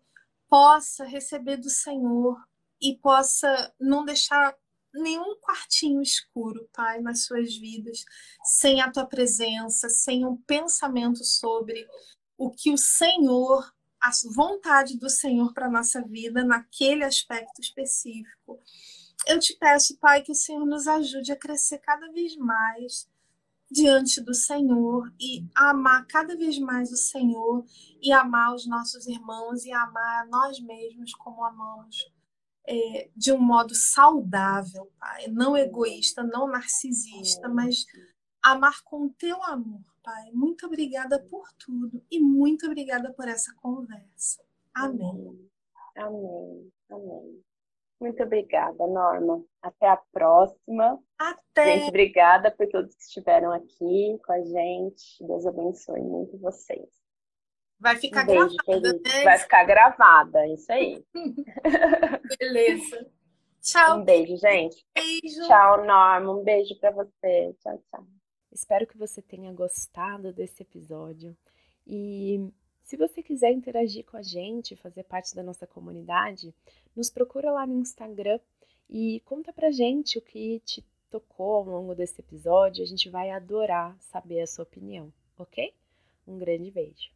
possa receber do Senhor e possa não deixar nenhum quartinho escuro, Pai, nas suas vidas, sem a tua presença, sem um pensamento sobre o que o Senhor, a vontade do Senhor para a nossa vida, naquele aspecto específico. Eu te peço, Pai, que o Senhor nos ajude a crescer cada vez mais diante do Senhor e amar cada vez mais o Senhor e amar os nossos irmãos e amar a nós mesmos como amamos é, de um modo saudável, Pai, não egoísta, não narcisista, mas amar com o teu amor, Pai. Muito obrigada por tudo e muito obrigada por essa conversa. Amém. Amém. Amém. Muito obrigada, Norma. Até a próxima. Até. Gente, obrigada por todos que estiveram aqui com a gente. Deus abençoe muito vocês. Vai ficar um beijo, gravada, né? Vai ficar gravada, isso aí. Beleza. Tchau. Um beijo, gente. Beijo. Tchau, Norma. Um beijo para você. Tchau, tchau. Espero que você tenha gostado desse episódio. E se você quiser interagir com a gente, fazer parte da nossa comunidade, nos procura lá no Instagram e conta pra gente o que te tocou ao longo desse episódio. A gente vai adorar saber a sua opinião, ok? Um grande beijo.